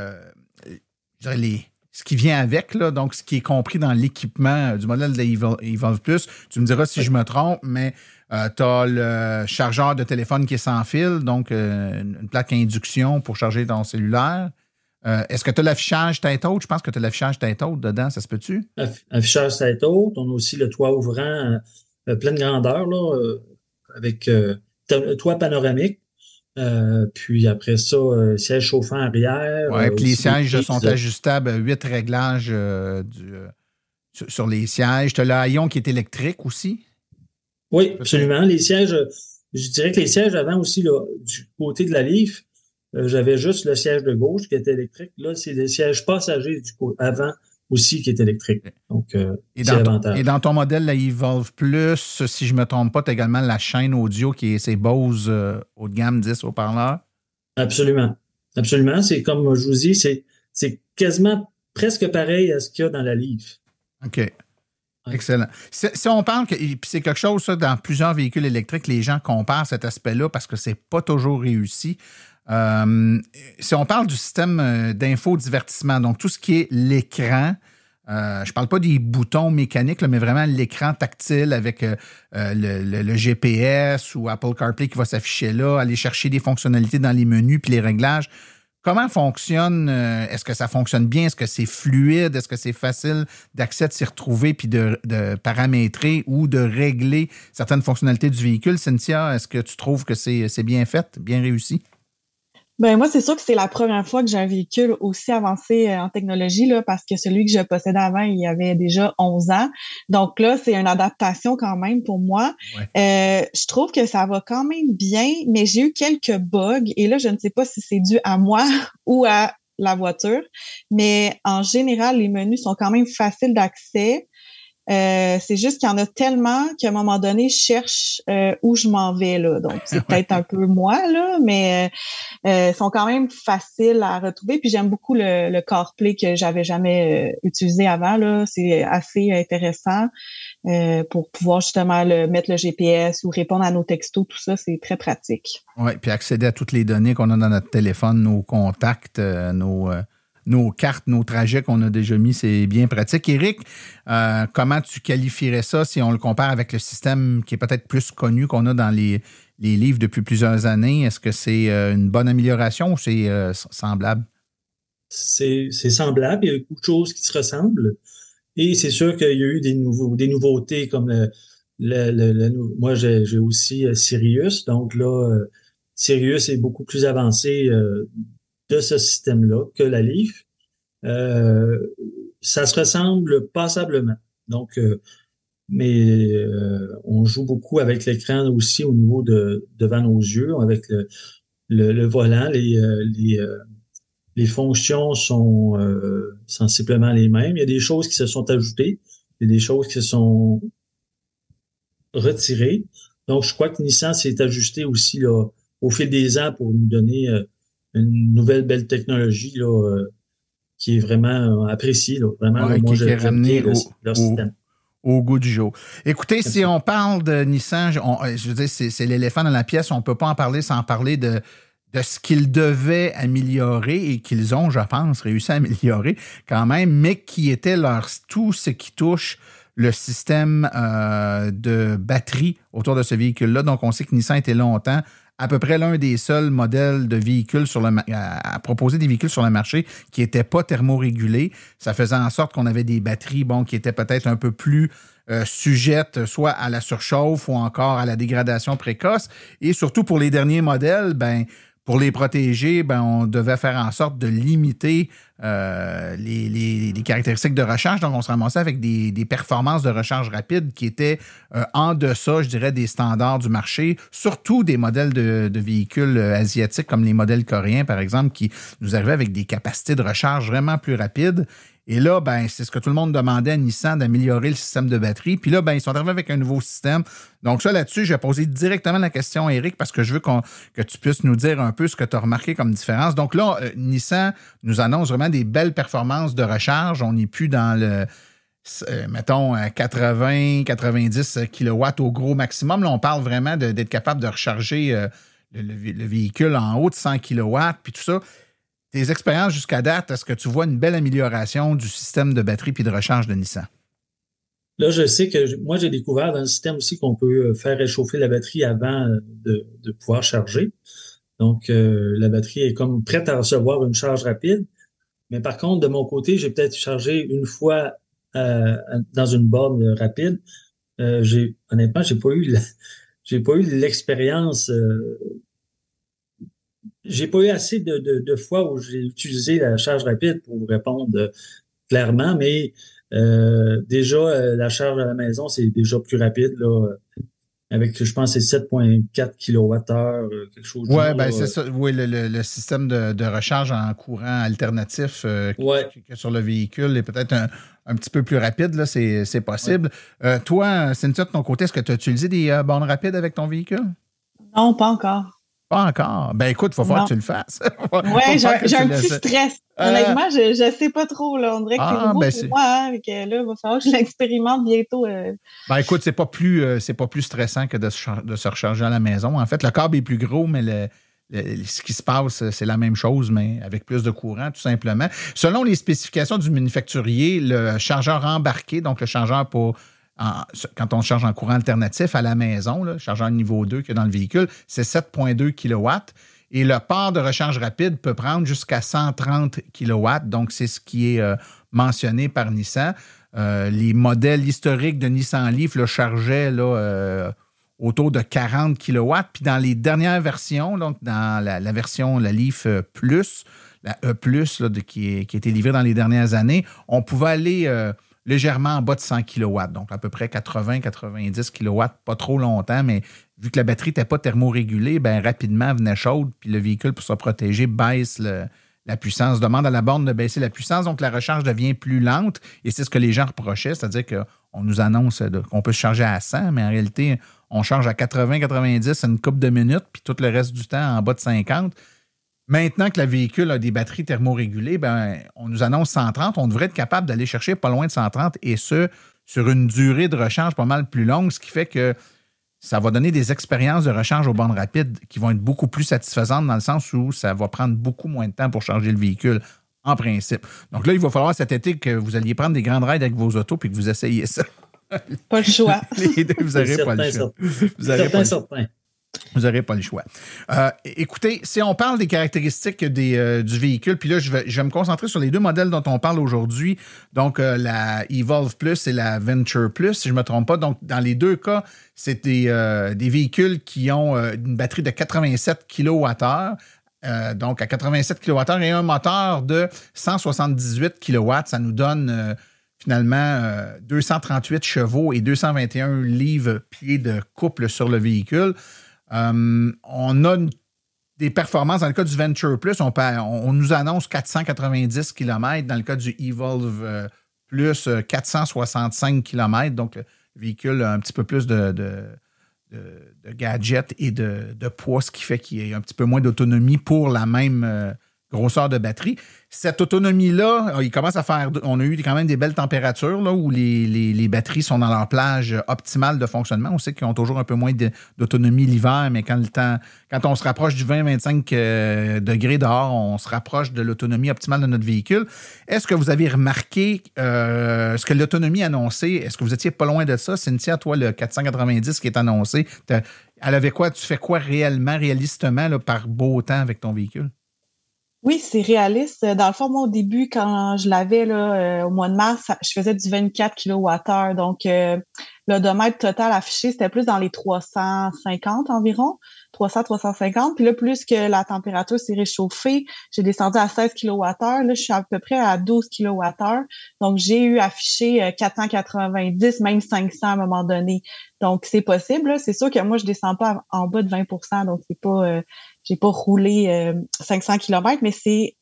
les, ce qui vient avec, là, donc ce qui est compris dans l'équipement du modèle de la Evolve Plus, tu me diras si je me trompe, mais tu as le chargeur de téléphone qui est sans fil, donc une plaque induction pour charger ton cellulaire. Euh, est-ce que tu as l'affichage tête haute? Je pense que tu as l'affichage tête haute dedans, ça se peut-tu? Affichage tête haute. On a aussi le toit ouvrant euh, pleine grandeur, là, euh, avec toit panoramique. puis après ça, siège chauffant arrière. Oui, puis les sièges sont ajustables, huit réglages sur les sièges. Tu as le haillon qui est électrique aussi? Oui, absolument. Les sièges, je dirais que les sièges avant aussi, là, du côté de la Leaf, euh, j'avais juste le siège de gauche qui était électrique. Là, c'est le siège passager du coup, avant aussi qui est électrique. Donc, euh, c'est l'avantage. Et dans ton modèle, la Evolve Plus, si je ne me trompe pas, tu as également la chaîne audio qui est ces Bose euh, haut de gamme 10 haut-parleurs? Absolument. Absolument. C'est comme je vous dis, c'est, c'est quasiment presque pareil à ce qu'il y a dans la Leaf. OK. Excellent. Si, on parle que c'est quelque chose, ça, dans plusieurs véhicules électriques, les gens comparent cet aspect-là parce que c'est pas toujours réussi. Euh, si on parle du système euh, d'infodivertissement, donc tout ce qui est l'écran, euh, je ne parle pas des boutons mécaniques, mais vraiment l'écran tactile avec le, le, GPS ou Apple CarPlay qui va s'afficher là, aller chercher des fonctionnalités dans les menus puis les réglages. Comment fonctionne? Euh, est-ce que ça fonctionne bien? Est-ce que c'est fluide? Est-ce que c'est facile d'accès, de s'y retrouver puis de, paramétrer ou de régler certaines fonctionnalités du véhicule? Cynthia, est-ce que tu trouves que c'est bien fait, bien réussi? Ben moi, c'est sûr que c'est la première fois que j'ai un véhicule aussi avancé euh, en technologie, là, parce que celui que je possédais avant, il y avait déjà 11 ans. Donc là, c'est une adaptation quand même pour moi. Euh, je trouve que ça va quand même bien, mais j'ai eu quelques bugs. Et là, je ne sais pas si c'est dû à moi ou à la voiture. Mais en général, les menus sont quand même faciles d'accès. Euh, c'est juste qu'il y en a tellement qu'à un moment donné, je cherche euh, où je m'en vais là. Donc c'est peut-être un peu moi là, mais euh, sont quand même faciles à retrouver. Puis j'aime beaucoup le, le CarPlay que j'avais jamais utilisé avant là. C'est assez intéressant pour pouvoir justement le, mettre le GPS ou répondre à nos textos. Tout ça, c'est très pratique. Oui, puis accéder à toutes les données qu'on a dans notre téléphone, nos contacts, nos nos cartes, nos trajets qu'on a déjà mis, c'est bien pratique. Eric, euh, comment tu qualifierais ça si on le compare avec le système qui est peut-être plus connu qu'on a dans les, livres depuis plusieurs années? Est-ce que c'est euh, une bonne amélioration ou c'est euh, semblable? C'est semblable. Il y a beaucoup de choses qui se ressemblent. Et c'est sûr qu'il y a eu des, nouveaux, des nouveautés comme le, moi j'ai aussi Sirius. Donc là, Sirius est beaucoup plus avancé de ce système-là que la Leaf. Euh, ça se ressemble passablement. Donc, euh, mais euh, on joue beaucoup avec l'écran aussi au niveau de devant nos yeux, avec le, le, volant. Les, les, les fonctions sont sensiblement les mêmes. Il y a des choses qui se sont ajoutées, il y a des choses qui se sont retirées. Donc, je crois que Nissan s'est ajusté aussi là, au fil des ans pour nous donner une nouvelle belle technologie là, euh, qui est vraiment euh, appréciée. Là, vraiment, moi, qui, est ramenée au, leur système. Au, goût du jour. Écoutez, si on parle de Nissan, euh, je veux dire, c'est l'éléphant dans la pièce, on ne peut pas en parler sans parler de, de ce qu'ils devaient améliorer et qu'ils ont, je pense, réussi à améliorer quand même, mais qui était leur tout ce qui touche le système de batterie autour de ce véhicule-là. Donc, on sait que Nissan était longtemps à peu près l'un des seuls modèles de véhicules sur le à, proposer des véhicules sur le marché qui n'étaient pas thermorégulés. Ça faisait en sorte qu'on avait des batteries bon, qui étaient peut-être un peu plus euh, sujettes soit à la surchauffe ou encore à la dégradation précoce. Et surtout pour les derniers modèles, ben, pour les protéger, ben, on devait faire en sorte de limiter euh, les, caractéristiques de recharge. Donc, on se ramassait avec des, performances de recharge rapide qui étaient euh, en deçà, je dirais, des standards du marché, surtout des modèles de, de, véhicules euh, asiatiques comme les modèles coréens, par exemple, qui nous arrivaient avec des capacités de recharge vraiment plus rapides. Et là, ben, c'est ce que tout le monde demandait à Nissan d'améliorer le système de batterie. Puis là, ben, ils sont arrivés avec un nouveau système. Donc, ça, là-dessus, je vais poser directement la question à Eric parce que je veux que tu puisses nous dire un peu ce que tu as remarqué comme différence. Donc là, euh, Nissan nous annonce vraiment des belles performances de recharge. On n'est plus dans le euh, mettons, 80, 90 kW au gros maximum. Là, on parle vraiment d'être capable de recharger euh, le, véhicule en haut de 100 kW, puis tout ça tes expériences jusqu'à date, est-ce que tu vois une belle amélioration du système de batterie puis de recharge de Nissan? Là, je sais que moi, j'ai découvert dans le système aussi qu'on peut euh, faire réchauffer la batterie avant euh, de, pouvoir charger. Donc, euh, la batterie est comme prête à recevoir une charge rapide. Mais par contre, de mon côté, j'ai peut-être chargé une fois dans une borne rapide. j'ai honnêtement, j'ai pas eu j'ai pas eu l'expérience j'ai pas eu assez de, de, fois où j'ai utilisé la charge rapide pour vous répondre euh, clairement, mais euh, déjà, euh, la charge à la maison, c'est déjà plus rapide. Là, avec, je pense, c'est 7,4 kWh, quelque chose ouais, ben, c'est ça. Oui, le, le, système de, de, recharge en courant alternatif ouais. sur le véhicule est peut-être un, un, petit peu plus rapide, là, c'est, c'est possible. toi, Cynthia, de ton côté, est-ce que tu as utilisé des bornes rapides avec ton véhicule? Non, pas encore. Pas encore. Ben écoute, il faut falloir que tu le fasses. oui, j'ai un petit stress. Euh, Honnêtement, je ne sais pas trop. Là. On dirait que ah, ben pour moi. Hein, là, il va falloir que je l'expérimente bientôt. Euh. Ben écoute, c'est pas plus euh, c'est pas plus stressant que de se, de se, recharger à la maison. En fait, le câble est plus gros, mais le, ce qui se passe, c'est la même chose, mais avec plus de courant, tout simplement. Selon les spécifications du manufacturier, le chargeur embarqué, donc le chargeur pour quand on charge en courant alternatif à la maison, le chargeur niveau 2 qu'il y a dans le véhicule, c'est 7,2 kW. Et le port de recharge rapide peut prendre jusqu'à 130 kW. Donc, c'est ce qui est euh, mentionné par Nissan. Euh, les modèles historiques de Nissan Leaf le chargeaient là, euh, autour de 40 kW. Puis dans les dernières versions, donc dans la, version, la Leaf Plus, la E, qui, qui, a été livrée dans les dernières années, on pouvait aller légèrement en bas de 100 kW, donc à peu près 80-90 kW, pas trop longtemps, mais vu que la batterie n'était pas thermorégulée, ben, rapidement elle venait chaude, puis le véhicule, pour se protéger, baisse la puissance, demande à la borne de baisser la puissance, donc la recharge devient plus lente, et c'est ce que les gens reprochaient, c'est-à-dire qu'on nous annonce qu'on peut se charger à 100, mais en réalité, on charge à 80-90 une coupe de minutes, puis tout le reste du temps en bas de 50. Maintenant que le véhicule a des batteries thermorégulées, ben, on nous annonce 130. On devrait être capable d'aller chercher pas loin de 130 et ce, sur une durée de recharge pas mal plus longue, ce qui fait que ça va donner des expériences de recharge aux bornes rapides qui vont être beaucoup plus satisfaisantes dans le sens où ça va prendre beaucoup moins de temps pour charger le véhicule en principe. Donc là, il va falloir cet été que vous alliez prendre des grandes raids avec vos autos et que vous essayiez ça. Pas le choix. vous n'aurez pas le choix. Vous n'aurez pas le choix. Vous n'aurez pas le choix. Euh, écoutez, si on parle des caractéristiques euh, du véhicule, puis là, je vais, me concentrer sur les deux modèles dont on parle aujourd'hui, donc euh, la Evolve Plus et la Venture Plus, si je ne me trompe pas. Donc, dans les deux cas, c'est des, véhicules qui ont une batterie de 87 kWh. donc, à 87 kWh et un moteur de 178 kW, ça nous donne finalement 238 chevaux et 221 livres-pieds de couple sur le véhicule. Euh, on a des performances. Dans le cas du Venture Plus, on, nous annonce 490 km. Dans le cas du Evolve euh, Plus, 465 euh, km. Donc, le véhicule a un petit peu plus de, gadgets et de, poids, ce qui fait qu'il y a un petit peu moins d'autonomie pour la même grosseur de batterie. Cette autonomie-là, il commence à faire. On a eu quand même des belles températures là, où les, batteries sont dans leur plage optimale de fonctionnement. On sait qu'ils ont toujours un peu moins d'autonomie l'hiver, mais quand le temps, quand on se rapproche du 20-25 euh, degrés dehors, on se rapproche de l'autonomie optimale de notre véhicule. Est-ce que vous avez remarqué euh, ce que l'autonomie annoncée? Est-ce que vous étiez pas loin de ça? Cynthia, toi, le 490 qui est annoncé, elle avait quoi? Tu fais quoi réellement, réalistement, par beau temps avec ton véhicule? Oui, c'est réaliste. Dans le fond, moi, au début, quand je l'avais là, euh, au mois de mars, je faisais du 24 kWh. Donc, euh, l'odomètre total affiché, c'était plus dans les 350 environ, 300, 350. Puis là, plus que la température s'est réchauffée, j'ai descendu à 16 kWh. Là, je suis à peu près à 12 kWh. Donc, j'ai eu affiché 490, euh, même 500 à un moment donné. Donc, c'est possible. C'est sûr que moi, je descends pas en bas de 20% donc c'est pas j'ai pas roulé 500 euh, km, mais c'est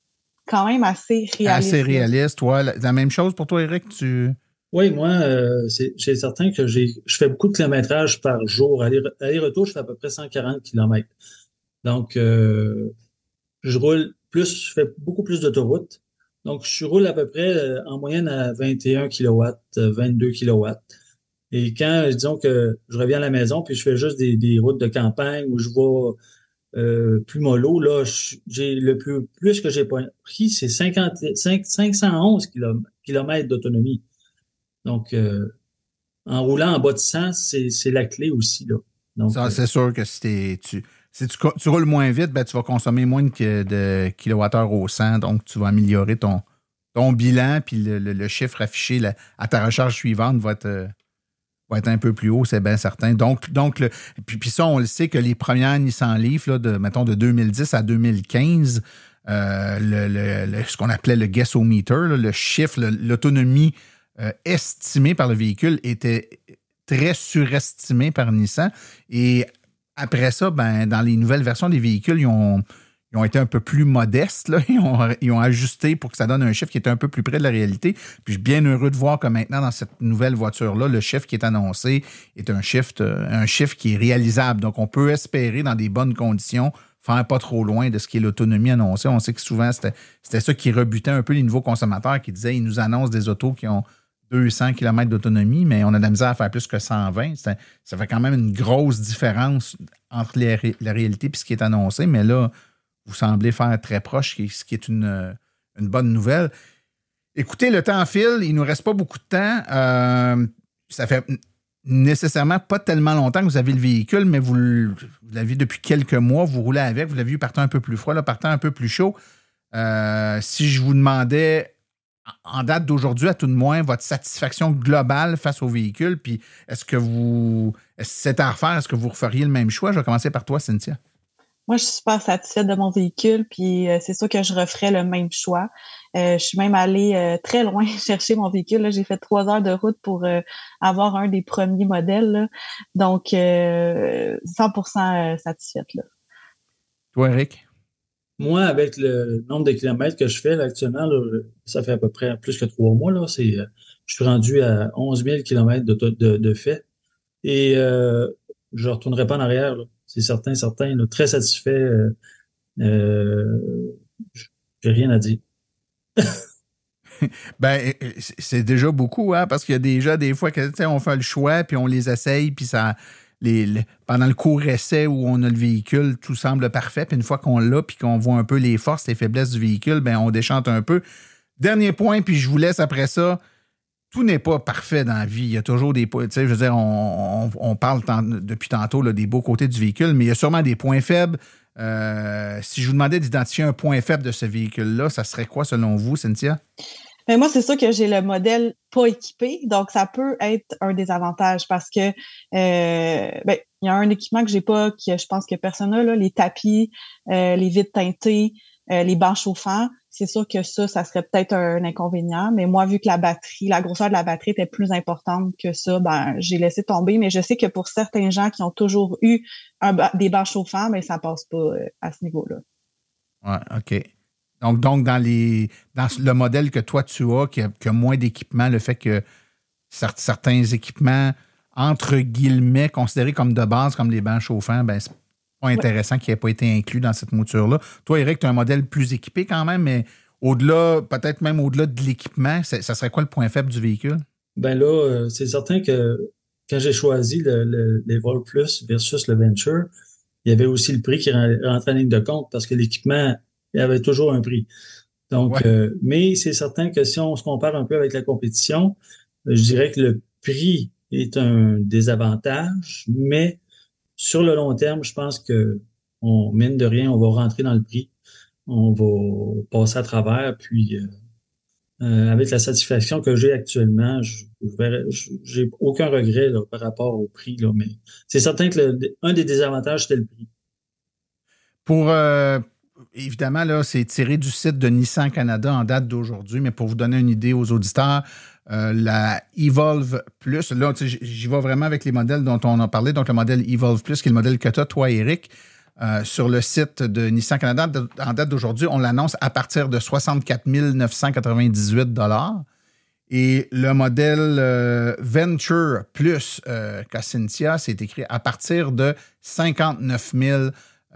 quand même assez réaliste. Assez réaliste, toi. La, même chose pour toi, Eric? Tu... Oui, moi, euh, c'est certain que je fais beaucoup de kilométrage par jour. Aller-retour, je fais à peu près 140 km. Donc, euh, je roule plus, je fais beaucoup plus d'autoroute. Donc, je roule à peu près en moyenne à 21 kW, 22 kW. Et quand, disons que je reviens à la maison, puis je fais juste des, des routes de campagne où je vais euh, plus mollo, là, j'ai le plus, plus que j'ai pris, c'est 511 km d'autonomie. Donc, euh, en roulant en bas de 100, c'est la clé aussi. Là. Euh, c'est sûr que si, tu, si tu, roules moins vite, ben, tu vas consommer moins de, de kilowattheures au 100, donc tu vas améliorer ton, ton bilan, puis le, chiffre affiché à ta recharge suivante va être va être un peu plus haut, c'est bien certain. Donc, donc le, puis, ça, on le sait que les premières Nissan Leaf, là, de, mettons, de 2010 à 2015, euh, le, ce qu'on appelait le guessometer, le chiffre, l'autonomie euh, estimée par le véhicule était très surestimée par Nissan. Et après ça, ben, dans les nouvelles versions des véhicules, ils ont, ils ont été un peu plus modestes. Là. Ils, ont, ajusté pour que ça donne un chiffre qui est un peu plus près de la réalité. Puis je suis bien heureux de voir que maintenant, dans cette nouvelle voiture-là, le chiffre qui est annoncé est un chiffre, euh, un chiffre qui est réalisable. Donc, on peut espérer, dans des bonnes conditions, faire pas trop loin de ce qui est l'autonomie annoncée. On sait que souvent, c'était ça qui rebutait un peu les nouveaux consommateurs qui disaient ils nous annoncent des autos qui ont 200 km d'autonomie, mais on a de la misère à faire plus que 120. Ça, ça fait quand même une grosse différence entre la réalité et ce qui est annoncé, mais là, vous semblez faire très proche, ce qui est une, une bonne nouvelle. Écoutez, le temps file, il ne nous reste pas beaucoup de temps. Euh, ça fait nécessairement pas tellement longtemps que vous avez le véhicule, mais vous, l'avez depuis quelques mois, vous roulez avec, vous l'avez vu partant un peu plus froid, là, partant un peu plus chaud. Euh, si je vous demandais, en date d'aujourd'hui, à tout de moins, votre satisfaction globale face au véhicule, puis est-ce que vous, c'est à refaire, est-ce que vous referiez le même choix? Je vais commencer par toi, Cynthia. Moi, je suis super satisfaite de mon véhicule, puis euh, c'est sûr que je referais le même choix. Euh, je suis même allée euh, très loin chercher mon véhicule. J'ai fait trois heures de route pour avoir un des premiers modèles. Donc, 100% satisfaite. Là. Toi, Eric? Moi, avec le nombre de kilomètres que je fais là, actuellement, ça fait à peu près plus que trois mois. Là, c'est, je suis rendu à 11 000 kilomètres de, de, de fait. Et je ne retournerai pas en arrière. Là c'est certain, certain. très satisfait. Euh, euh, J'ai rien à dire. ben, c'est déjà beaucoup, hein, parce qu'il y a déjà des fois que on fait le choix, puis on les essaye, puis ça. Les, pendant le court essai où on a le véhicule, tout semble parfait. Puis une fois qu'on l'a, puis qu'on voit un peu les forces, les faiblesses du véhicule, ben on déchante un peu. Dernier point, puis je vous laisse après ça tout n'est pas parfait dans la vie. Il y a toujours des. Tu sais, je veux dire, on, parle depuis tantôt des beaux côtés du véhicule, mais il y a sûrement des points faibles. Euh, si je vous demandais d'identifier un point faible de ce véhicule-là, ça serait quoi selon vous, Cynthia? Mais moi, c'est sûr que j'ai le modèle pas équipé, donc ça peut être un désavantage parce que euh, ben, il y a un équipement que j'ai pas, que je pense que personne n'a, les tapis, euh, les vitres teintées, les bancs chauffants c'est sûr que ça, ça serait peut-être un inconvénient. Mais moi, vu que la batterie, la grosseur de la batterie était plus importante que ça, ben j'ai laissé tomber. Mais je sais que pour certains gens qui ont toujours eu des bancs chauffants, mais ben, ça passe pas euh, à ce niveau-là. Ouais, OK. Donc, donc dans les dans le modèle que toi tu as, qui a, moins d'équipement, le fait que certains équipements, entre guillemets, considérés comme de base, comme les bancs chauffants, pas intéressant qui n'ait pas été inclus dans cette mouture-là. Toi, Eric, tu as un modèle plus équipé quand même, mais au-delà, peut-être même au-delà de l'équipement, ça serait quoi le point faible du véhicule? Ben là, euh, c'est certain que quand j'ai choisi le, les Vol Plus versus le Venture, il y avait aussi le prix qui rentrait en ligne de compte parce que l'équipement, il y avait toujours un prix. Donc, euh, mais c'est certain que si on se compare un peu avec la compétition, je dirais que le prix est un désavantage, mais sur le long terme, je pense que on mine de rien, on va rentrer dans le prix, on va passer à travers, puis euh, euh, avec la satisfaction que j'ai actuellement, j'ai aucun regret par rapport au prix, mais c'est certain que des désavantages, c'était le prix. Pour euh, évidemment, c'est tiré du site de Nissan Canada en date d'aujourd'hui, mais pour vous donner une idée aux auditeurs, euh, la Evolve Plus, là, j'y vais vraiment avec les modèles dont on a parlé. Donc, le modèle Evolve Plus, qui est le modèle que tu as, toi, Eric, euh, sur le site de Nissan Canada, en date d'aujourd'hui, on l'annonce à partir de 64 998 Et le modèle euh, Venture Plus euh, c'est écrit à partir de 59 000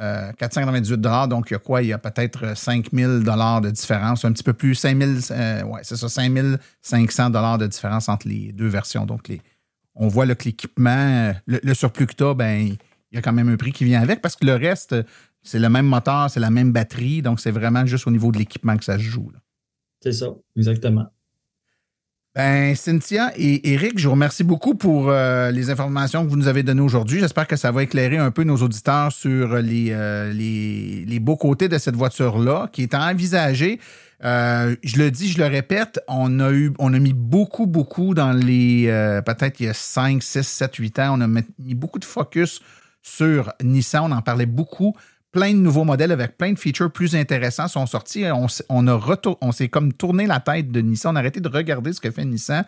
498 euh, donc il y a quoi? Il y a peut-être 5 000 de différence, un petit peu plus, 5 000, euh, ouais, c'est ça, 5 500 de différence entre les deux versions. Donc, les, on voit que l'équipement, le, surplus que tu as, ben, il y a quand même un prix qui vient avec parce que le reste, c'est le même moteur, c'est la même batterie, donc c'est vraiment juste au niveau de l'équipement que ça se joue. C'est ça, exactement. Ben, Cynthia et Eric, je vous remercie beaucoup pour euh, les informations que vous nous avez données aujourd'hui. J'espère que ça va éclairer un peu nos auditeurs sur les, euh, les, beaux côtés de cette voiture-là, qui est envisagée. Euh, je le dis, je le répète, on a eu, on a mis beaucoup, beaucoup dans les, peut-être il y a 5, 6, 7, 8 ans, on a mis beaucoup de focus sur Nissan, on en parlait beaucoup plein de nouveaux modèles avec plein de features plus intéressants sont sortis. On, on, a s'est comme tourné la tête de Nissan. On a arrêté de regarder ce que fait Nissan.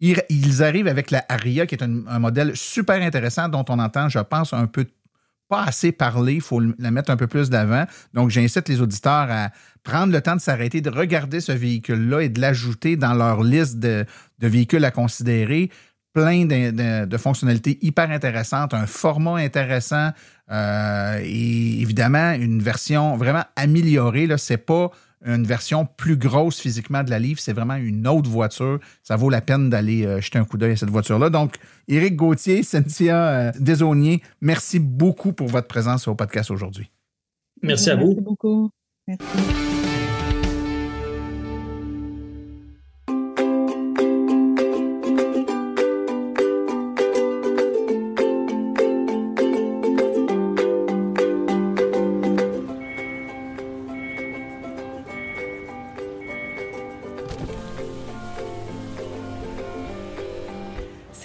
Ils, arrivent avec la Aria, qui est un, modèle super intéressant dont on entend, je pense, un peu pas assez parler. Il faut la mettre un peu plus d'avant. Donc, j'incite les auditeurs à prendre le temps de s'arrêter, de regarder ce véhicule-là et de l'ajouter dans leur liste de, véhicules à considérer plein de, fonctionnalités hyper intéressantes, un format intéressant, euh, et évidemment, une version vraiment améliorée. Ce n'est pas une version plus grosse physiquement de la Leaf. C'est vraiment une autre voiture. Ça vaut la peine d'aller euh, jeter un coup d'œil à cette voiture-là. Donc, Éric Gauthier, Cynthia euh, merci beaucoup pour votre présence au podcast aujourd'hui. Merci à vous. Merci beaucoup. Merci.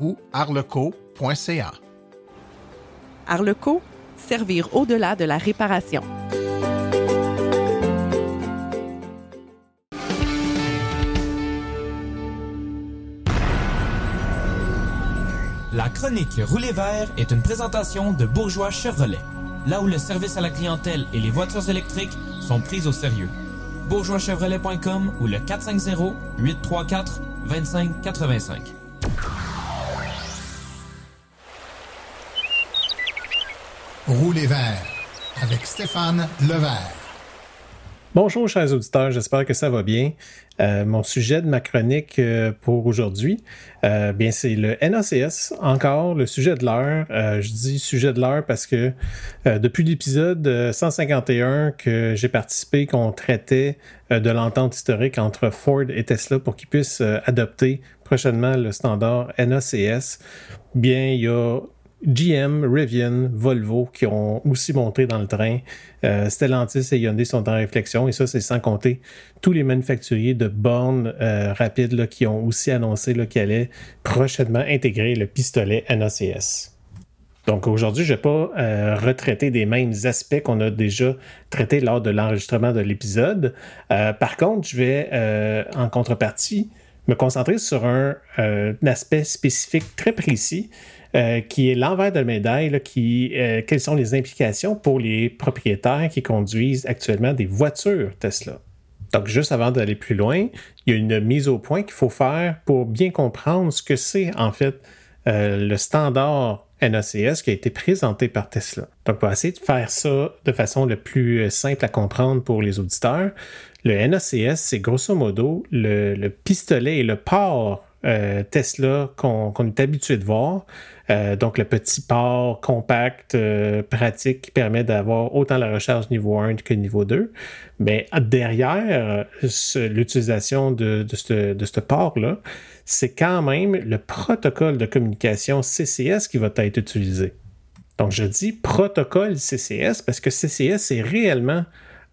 ou arleco.ca. Arleco, servir au-delà de la réparation. La chronique Rouler vert est une présentation de Bourgeois Chevrolet, là où le service à la clientèle et les voitures électriques sont prises au sérieux. bourgeoischevrolet.com ou le 450 834 2585. Rouler vert avec Stéphane Levert. Bonjour chers auditeurs, j'espère que ça va bien. Euh, mon sujet de ma chronique euh, pour aujourd'hui, euh, bien c'est le NACS, encore le sujet de l'heure. je dis sujet de l'heure parce que depuis l'épisode 151 que j'ai participé, qu'on traitait de l'entente historique entre Ford et Tesla pour qu'ils puissent adopter prochainement le standard NACS, bien il y a GM, Rivian, Volvo qui ont aussi monté dans le train. Euh, Stellantis et Hyundai sont en réflexion et ça, c'est sans compter tous les manufacturiers de bornes euh, rapides qui ont aussi annoncé qu'ils allaient prochainement intégrer le pistolet NACS. Donc aujourd'hui, je ne vais pas euh, retraiter des mêmes aspects qu'on a déjà traités lors de l'enregistrement de l'épisode. par contre, je vais en contrepartie me concentrer sur un aspect spécifique très précis euh, qui est l'envers de la médaille, euh, quelles sont les implications pour les propriétaires qui conduisent actuellement des voitures Tesla? Donc, juste avant d'aller plus loin, il y a une mise au point qu'il faut faire pour bien comprendre ce que c'est en fait euh, le standard NACS qui a été présenté par Tesla. Donc, on va essayer de faire ça de façon le plus simple à comprendre pour les auditeurs. Le NACS, c'est grosso modo le, pistolet et le port Tesla qu'on est habitué de voir euh, donc, le petit port compact, euh, pratique, qui permet d'avoir autant la recharge niveau 1 que niveau 2. Mais derrière l'utilisation de, ce, port-là, c'est quand même le protocole de communication CCS qui va être utilisé. Donc, je dis protocole CCS parce que CCS, c'est réellement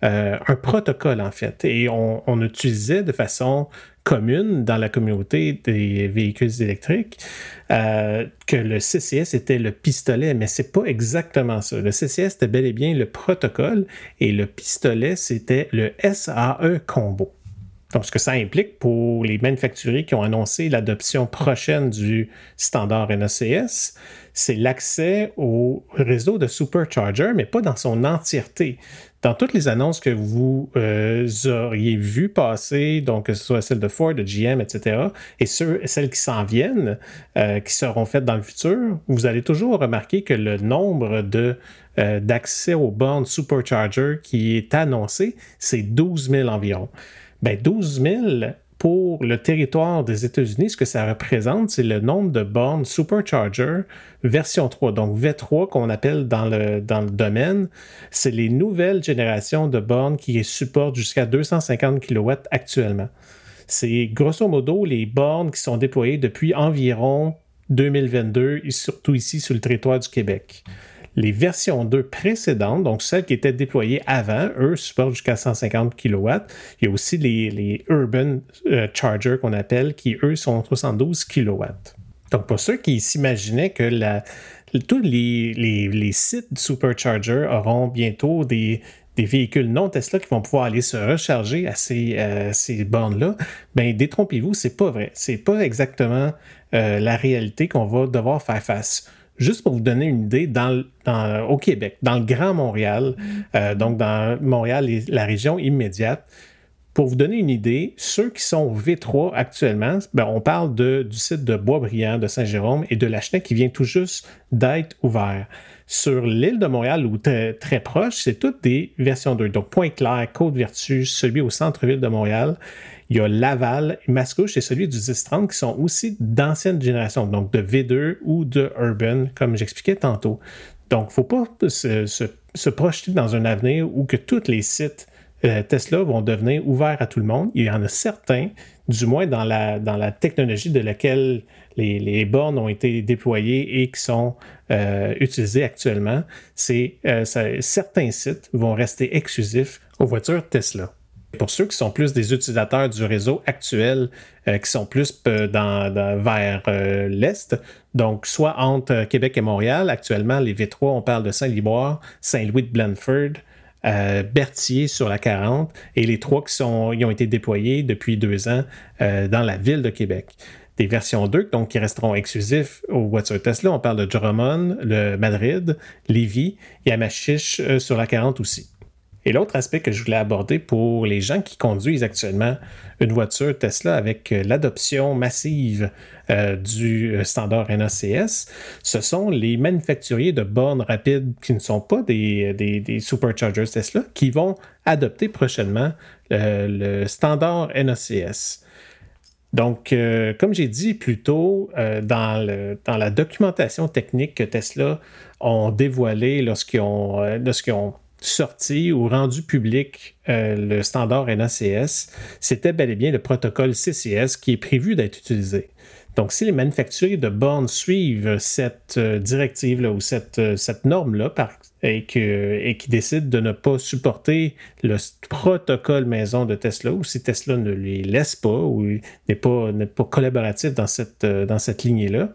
euh, un protocole, en fait. Et on, on, utilisait de façon commune dans la communauté des véhicules électriques euh, que le CCS était le pistolet, mais c'est pas exactement ça. Le CCS était bel et bien le protocole et le pistolet c'était le SAE combo. Donc, ce que ça implique pour les manufacturiers qui ont annoncé l'adoption prochaine du standard NACS, c'est l'accès au réseau de supercharger, mais pas dans son entièreté dans toutes les annonces que vous euh, auriez vues passer, donc que ce soit celle de Ford, de GM, etc., et celles qui s'en viennent, euh, qui seront faites dans le futur, vous allez toujours remarquer que le nombre euh, d'accès aux bornes supercharger qui est annoncé, c'est 12 000 environ. Ben 12 000, pour le territoire des États-Unis, ce que ça représente, c'est le nombre de bornes Supercharger version 3, donc V3 qu'on appelle dans le, dans le domaine. C'est les nouvelles générations de bornes qui supportent jusqu'à 250 kW actuellement. c'est grosso modo les bornes qui sont déployées depuis environ 2022, et surtout ici sur le territoire du Québec. Les versions 2 précédentes, donc celles qui étaient déployées avant, eux supportent jusqu'à 150 kW. Il y a aussi les, Urban euh, Charger qu'on appelle, qui eux sont 72 kW. Donc pour ceux qui s'imaginaient que tous les, les, les, sites Supercharger auront bientôt des, véhicules non Tesla qui vont pouvoir aller se recharger à ces, euh, bornes-là, ben détrompez-vous, c'est pas vrai. C'est pas exactement euh, la réalité qu'on va devoir faire face. Juste pour vous donner une idée, dans, dans, au Québec, dans le Grand Montréal, euh, donc dans Montréal et la région immédiate, pour vous donner une idée, ceux qui sont V3 actuellement, ben, on parle de, du site de Boisbriand, de Saint-Jérôme et de la qui vient tout juste d'être ouvert. Sur l'île de Montréal, ou très, très proche, c'est toutes des versions 2. Donc, Pointe-Claire, Côte-Vertu, celui au centre-ville de Montréal. Il y a Laval, Mascouche et celui du 1030 qui sont aussi d'anciennes générations, donc de V2 ou de Urban, comme j'expliquais tantôt. Donc, il ne faut pas se, projeter dans un avenir où que tous les sites euh, Tesla vont devenir ouverts à tout le monde. Il y en a certains, du moins dans la, technologie de laquelle les, bornes ont été déployées et qui sont euh, utilisées actuellement. Euh, certains sites vont rester exclusifs aux voitures Tesla. Pour ceux qui sont plus des utilisateurs du réseau actuel, euh, qui sont plus euh, vers euh, l'Est, donc soit entre Québec et Montréal, actuellement les V3, on parle de Saint-Liboire, Saint-Louis de Blanford, Berthier sur la 40, et les trois qui sont, ont été déployés depuis deux ans dans la ville de Québec des versions 2, donc qui resteront exclusifs aux voitures Tesla. On parle de Drummond, le Madrid, Lévis et Amachiche sur la 40 aussi. Et l'autre aspect que je voulais aborder pour les gens qui conduisent actuellement une voiture Tesla avec euh, l'adoption massive euh, du euh, standard NACS, ce sont les manufacturiers de bornes rapides qui ne sont pas des, superchargers Tesla qui vont adopter prochainement le standard NACS. Donc, comme j'ai dit plus tôt, dans, la documentation technique que Tesla ont dévoilée lorsqu'ils ont sorti ou rendu public euh, le standard NACS, c'était bel et bien le protocole CCS qui est prévu d'être utilisé. Donc, si les manufacturiers de bornes suivent cette euh, directive-là ou cette, euh, cette norme-là et, et qui décident de ne pas supporter le protocole maison de Tesla, ou si Tesla ne les laisse pas ou n'est pas, pas collaboratif dans cette, dans cette lignée-là,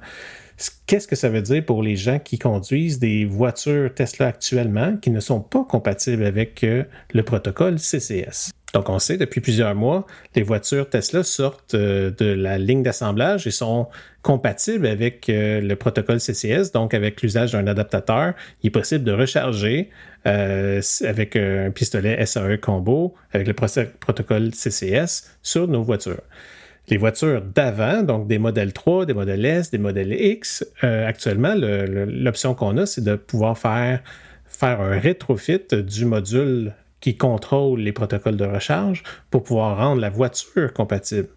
Qu'est-ce que ça veut dire pour les gens qui conduisent des voitures Tesla actuellement qui ne sont pas compatibles avec euh, le protocole CCS? Donc, on sait depuis plusieurs mois, les voitures Tesla sortent euh, de la ligne d'assemblage et sont compatibles avec euh, le protocole CCS, donc avec l'usage d'un adaptateur. Il est possible de recharger avec un pistolet SAE combo avec le protocole CCS sur nos voitures. Les voitures d'avant, donc des modèles 3, des modèles S, des modèles X, euh, actuellement, l'option qu'on a, c'est de pouvoir faire, faire un rétrofit du module qui contrôle les protocoles de recharge pour pouvoir rendre la voiture compatible.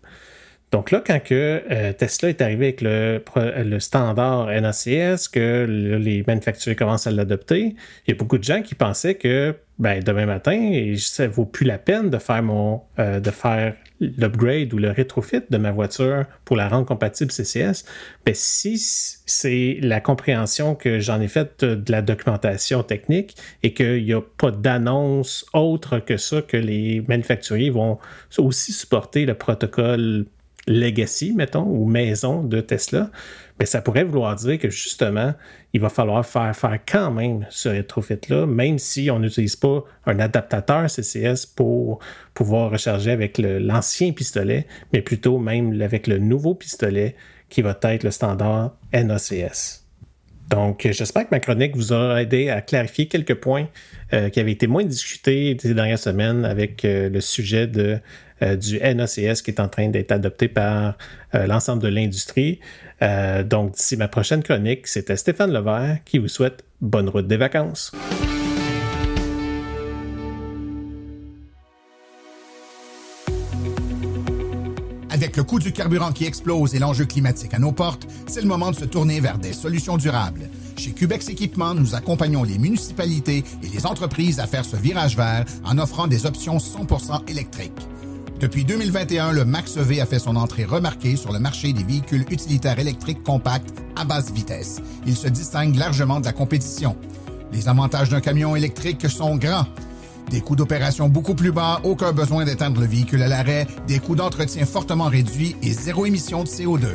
Donc là, quand euh, Tesla est arrivé avec le, standard NACS, que les manufacturiers commencent à l'adopter, il y a beaucoup de gens qui pensaient que ben, demain matin, ça vaut plus la peine de faire mon euh, de faire l'upgrade ou le rétrofit de ma voiture pour la rendre compatible CCS. Ben, si c'est la compréhension que j'en ai faite de la documentation technique et qu'il n'y a pas d'annonce autre que ça, que les manufacturiers vont aussi supporter le protocole legacy, mettons, ou maison de Tesla, mais ça pourrait vouloir dire que justement, il va falloir faire faire quand même ce rétrofit-là, même si on n'utilise pas un adaptateur CCS pour pouvoir recharger avec l'ancien pistolet, mais plutôt même avec le nouveau pistolet qui va être le standard NACS. Donc, j'espère que ma chronique vous aura aidé à clarifier quelques points euh, qui avaient été moins discutés ces dernières semaines avec euh, le sujet de du NACS qui est en train d'être adopté par euh, l'ensemble de l'industrie. Euh, donc, d'ici ma prochaine chronique, c'était Stéphane Levert qui vous souhaite bonne route des vacances. Avec le coût du carburant qui explose et l'enjeu climatique à nos portes, c'est le moment de se tourner vers des solutions durables. Chez Cubex Équipement, nous accompagnons les municipalités et les entreprises à faire ce virage vert en offrant des options 100% électriques. Depuis 2021, le Max EV a fait son entrée remarquée sur le marché des véhicules utilitaires électriques compacts à basse vitesse. Il se distingue largement de la compétition. Les avantages d'un camion électrique sont grands. Des coûts d'opération beaucoup plus bas, aucun besoin d'éteindre le véhicule à l'arrêt, des coûts d'entretien fortement réduits et zéro émission de CO2.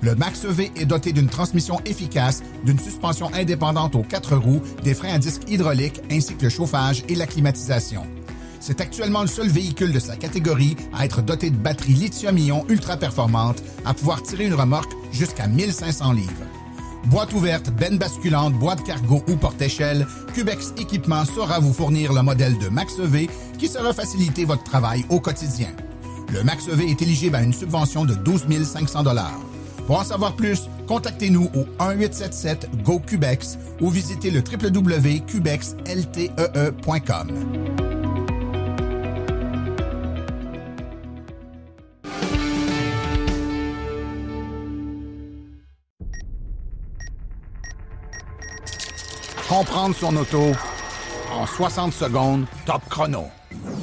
Le Max EV est doté d'une transmission efficace, d'une suspension indépendante aux quatre roues, des freins à disque hydrauliques ainsi que le chauffage et la climatisation. C'est actuellement le seul véhicule de sa catégorie à être doté de batteries lithium-ion ultra performantes, à pouvoir tirer une remorque jusqu'à 1500 livres. Boîte ouverte, benne basculante, boîte cargo ou porte-échelle, Cubex Équipement saura vous fournir le modèle de Max EV qui saura faciliter votre travail au quotidien. Le Max EV est éligible à une subvention de 12 500 Pour en savoir plus, contactez-nous au 1-877-GO-CUBEX ou visitez le www.cubexltee.com. Comprendre son auto en 60 secondes, top chrono.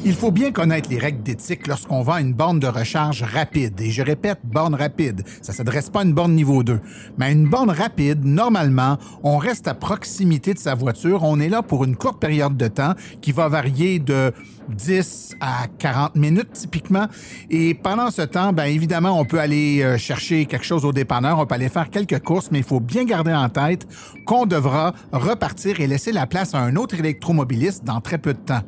Il faut bien connaître les règles d'éthique lorsqu'on vend une borne de recharge rapide. Et je répète, borne rapide. Ça ne s'adresse pas à une borne niveau 2. Mais une borne rapide, normalement, on reste à proximité de sa voiture. On est là pour une courte période de temps qui va varier de 10 à 40 minutes typiquement. Et pendant ce temps, bien évidemment, on peut aller euh, chercher quelque chose au dépanneur, on peut aller faire quelques courses, mais il faut bien garder en tête qu'on devra repartir et laisser la place à un autre électromobiliste dans très peu de temps.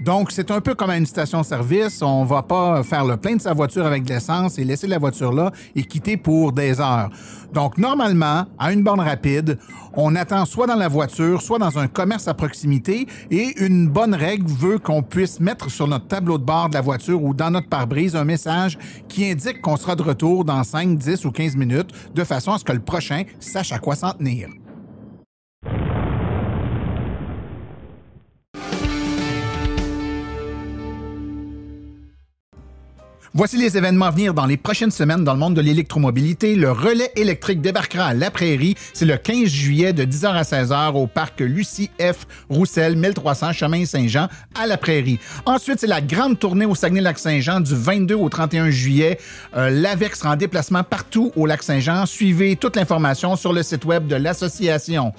Donc, c'est un peu comme à une station-service. On va pas faire le plein de sa voiture avec de l'essence et laisser la voiture là et quitter pour des heures. Donc, normalement, à une borne rapide, on attend soit dans la voiture, soit dans un commerce à proximité et une bonne règle veut qu'on puisse mettre sur notre tableau de bord de la voiture ou dans notre pare-brise un message qui indique qu'on sera de retour dans 5, 10 ou 15 minutes de façon à ce que le prochain sache à quoi s'en tenir. Voici les événements à venir dans les prochaines semaines dans le monde de l'électromobilité. Le relais électrique débarquera à La Prairie. C'est le 15 juillet de 10h à 16h au parc Lucie F. Roussel, 1300 Chemin Saint-Jean à La Prairie. Ensuite, c'est la grande tournée au Saguenay-Lac-Saint-Jean du 22 au 31 juillet. Euh, L'AVEC sera en déplacement partout au Lac-Saint-Jean. Suivez toute l'information sur le site web de l'association.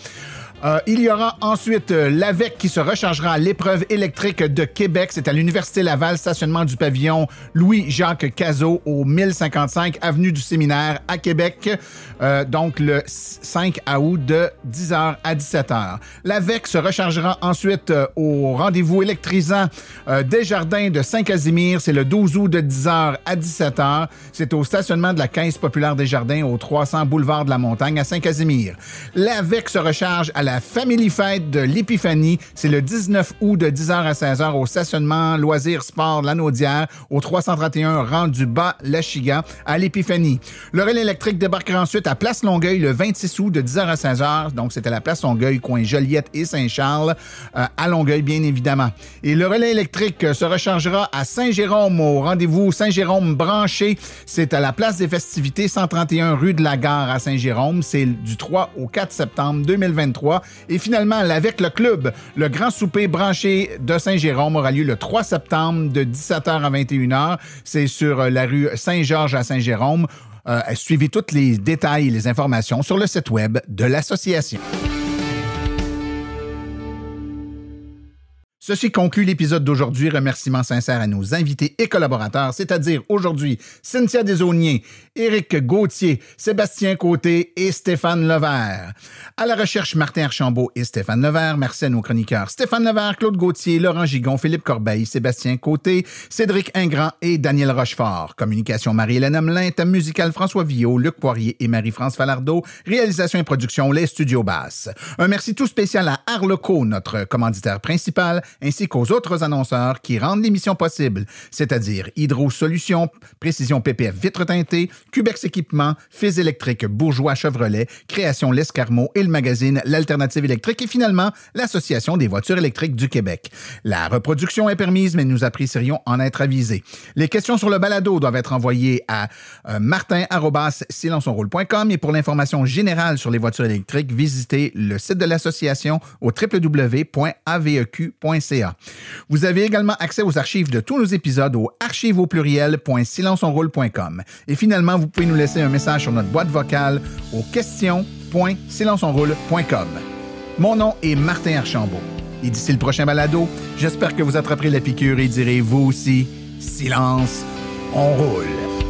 Euh, il y aura ensuite euh, l'AVEC qui se rechargera à l'épreuve électrique de Québec. C'est à l'Université Laval, stationnement du pavillon Louis-Jacques Cazot au 1055 Avenue du Séminaire à Québec. Euh, donc le 5 août de 10h à 17h. L'AVEC se rechargera ensuite euh, au rendez-vous électrisant euh, des jardins de Saint-Casimir. C'est le 12 août de 10h à 17h. C'est au stationnement de la Caisse populaire des jardins au 300 boulevard de la Montagne à Saint-Casimir. L'AVEC se recharge à la Family Fête de l'Épiphanie. C'est le 19 août de 10h à 16h au stationnement Loisirs Sport de la Naudière au 331 rang du bas Lachiga à l'Épiphanie. Le relais électrique débarquera ensuite à Place Longueuil le 26 août de 10h à 16h. Donc, c'était la Place Longueuil, coin Joliette et Saint-Charles, euh, à Longueuil, bien évidemment. Et le relais électrique euh, se rechargera à Saint-Jérôme, au rendez-vous Saint-Jérôme branché. C'est à la Place des festivités, 131 rue de la Gare à Saint-Jérôme. C'est du 3 au 4 septembre 2023. Et finalement, avec le club, le grand souper branché de Saint-Jérôme aura lieu le 3 septembre de 17h à 21h. C'est sur euh, la rue Saint-Georges à Saint-Jérôme. Euh, suivez tous les détails et les informations sur le site web de l'association. Ceci conclut l'épisode d'aujourd'hui. Remerciements sincères à nos invités et collaborateurs, c'est-à-dire aujourd'hui Cynthia Desauniers, Éric Gauthier, Sébastien Côté et Stéphane Levert. À la recherche, Martin Archambault et Stéphane Levert. Merci à nos chroniqueurs Stéphane Levert, Claude Gauthier, Laurent Gigon, Philippe Corbeil, Sébastien Côté, Cédric Ingrand et Daniel Rochefort. Communication Marie-Hélène Hamelin, thème musical François Villot, Luc Poirier et Marie-France Falardeau. Réalisation et production Les Studios Basses. Un merci tout spécial à Arleco, notre commanditaire principal, ainsi qu'aux autres annonceurs qui rendent l'émission possible, c'est-à-dire Hydro Solutions, Précision PPF Vitre Teintée, Cubex Équipement, Fils électrique Bourgeois Chevrolet, Création L'Escarmot et le magazine L'Alternative électrique et finalement l'Association des voitures électriques du Québec. La reproduction est permise, mais nous apprécierions en être avisés. Les questions sur le balado doivent être envoyées à euh, martin.silenceonroule.com et pour l'information générale sur les voitures électriques, visitez le site de l'association au www.aveq.ca. Vous avez également accès aux archives de tous nos épisodes au archives au pluriel.silenceonroule.com. Et finalement, vous pouvez nous laisser un message sur notre boîte vocale au questions.silenceonroule.com. Mon nom est Martin Archambault. Et d'ici le prochain balado, j'espère que vous attraperez la piqûre et direz vous aussi, silence, on roule.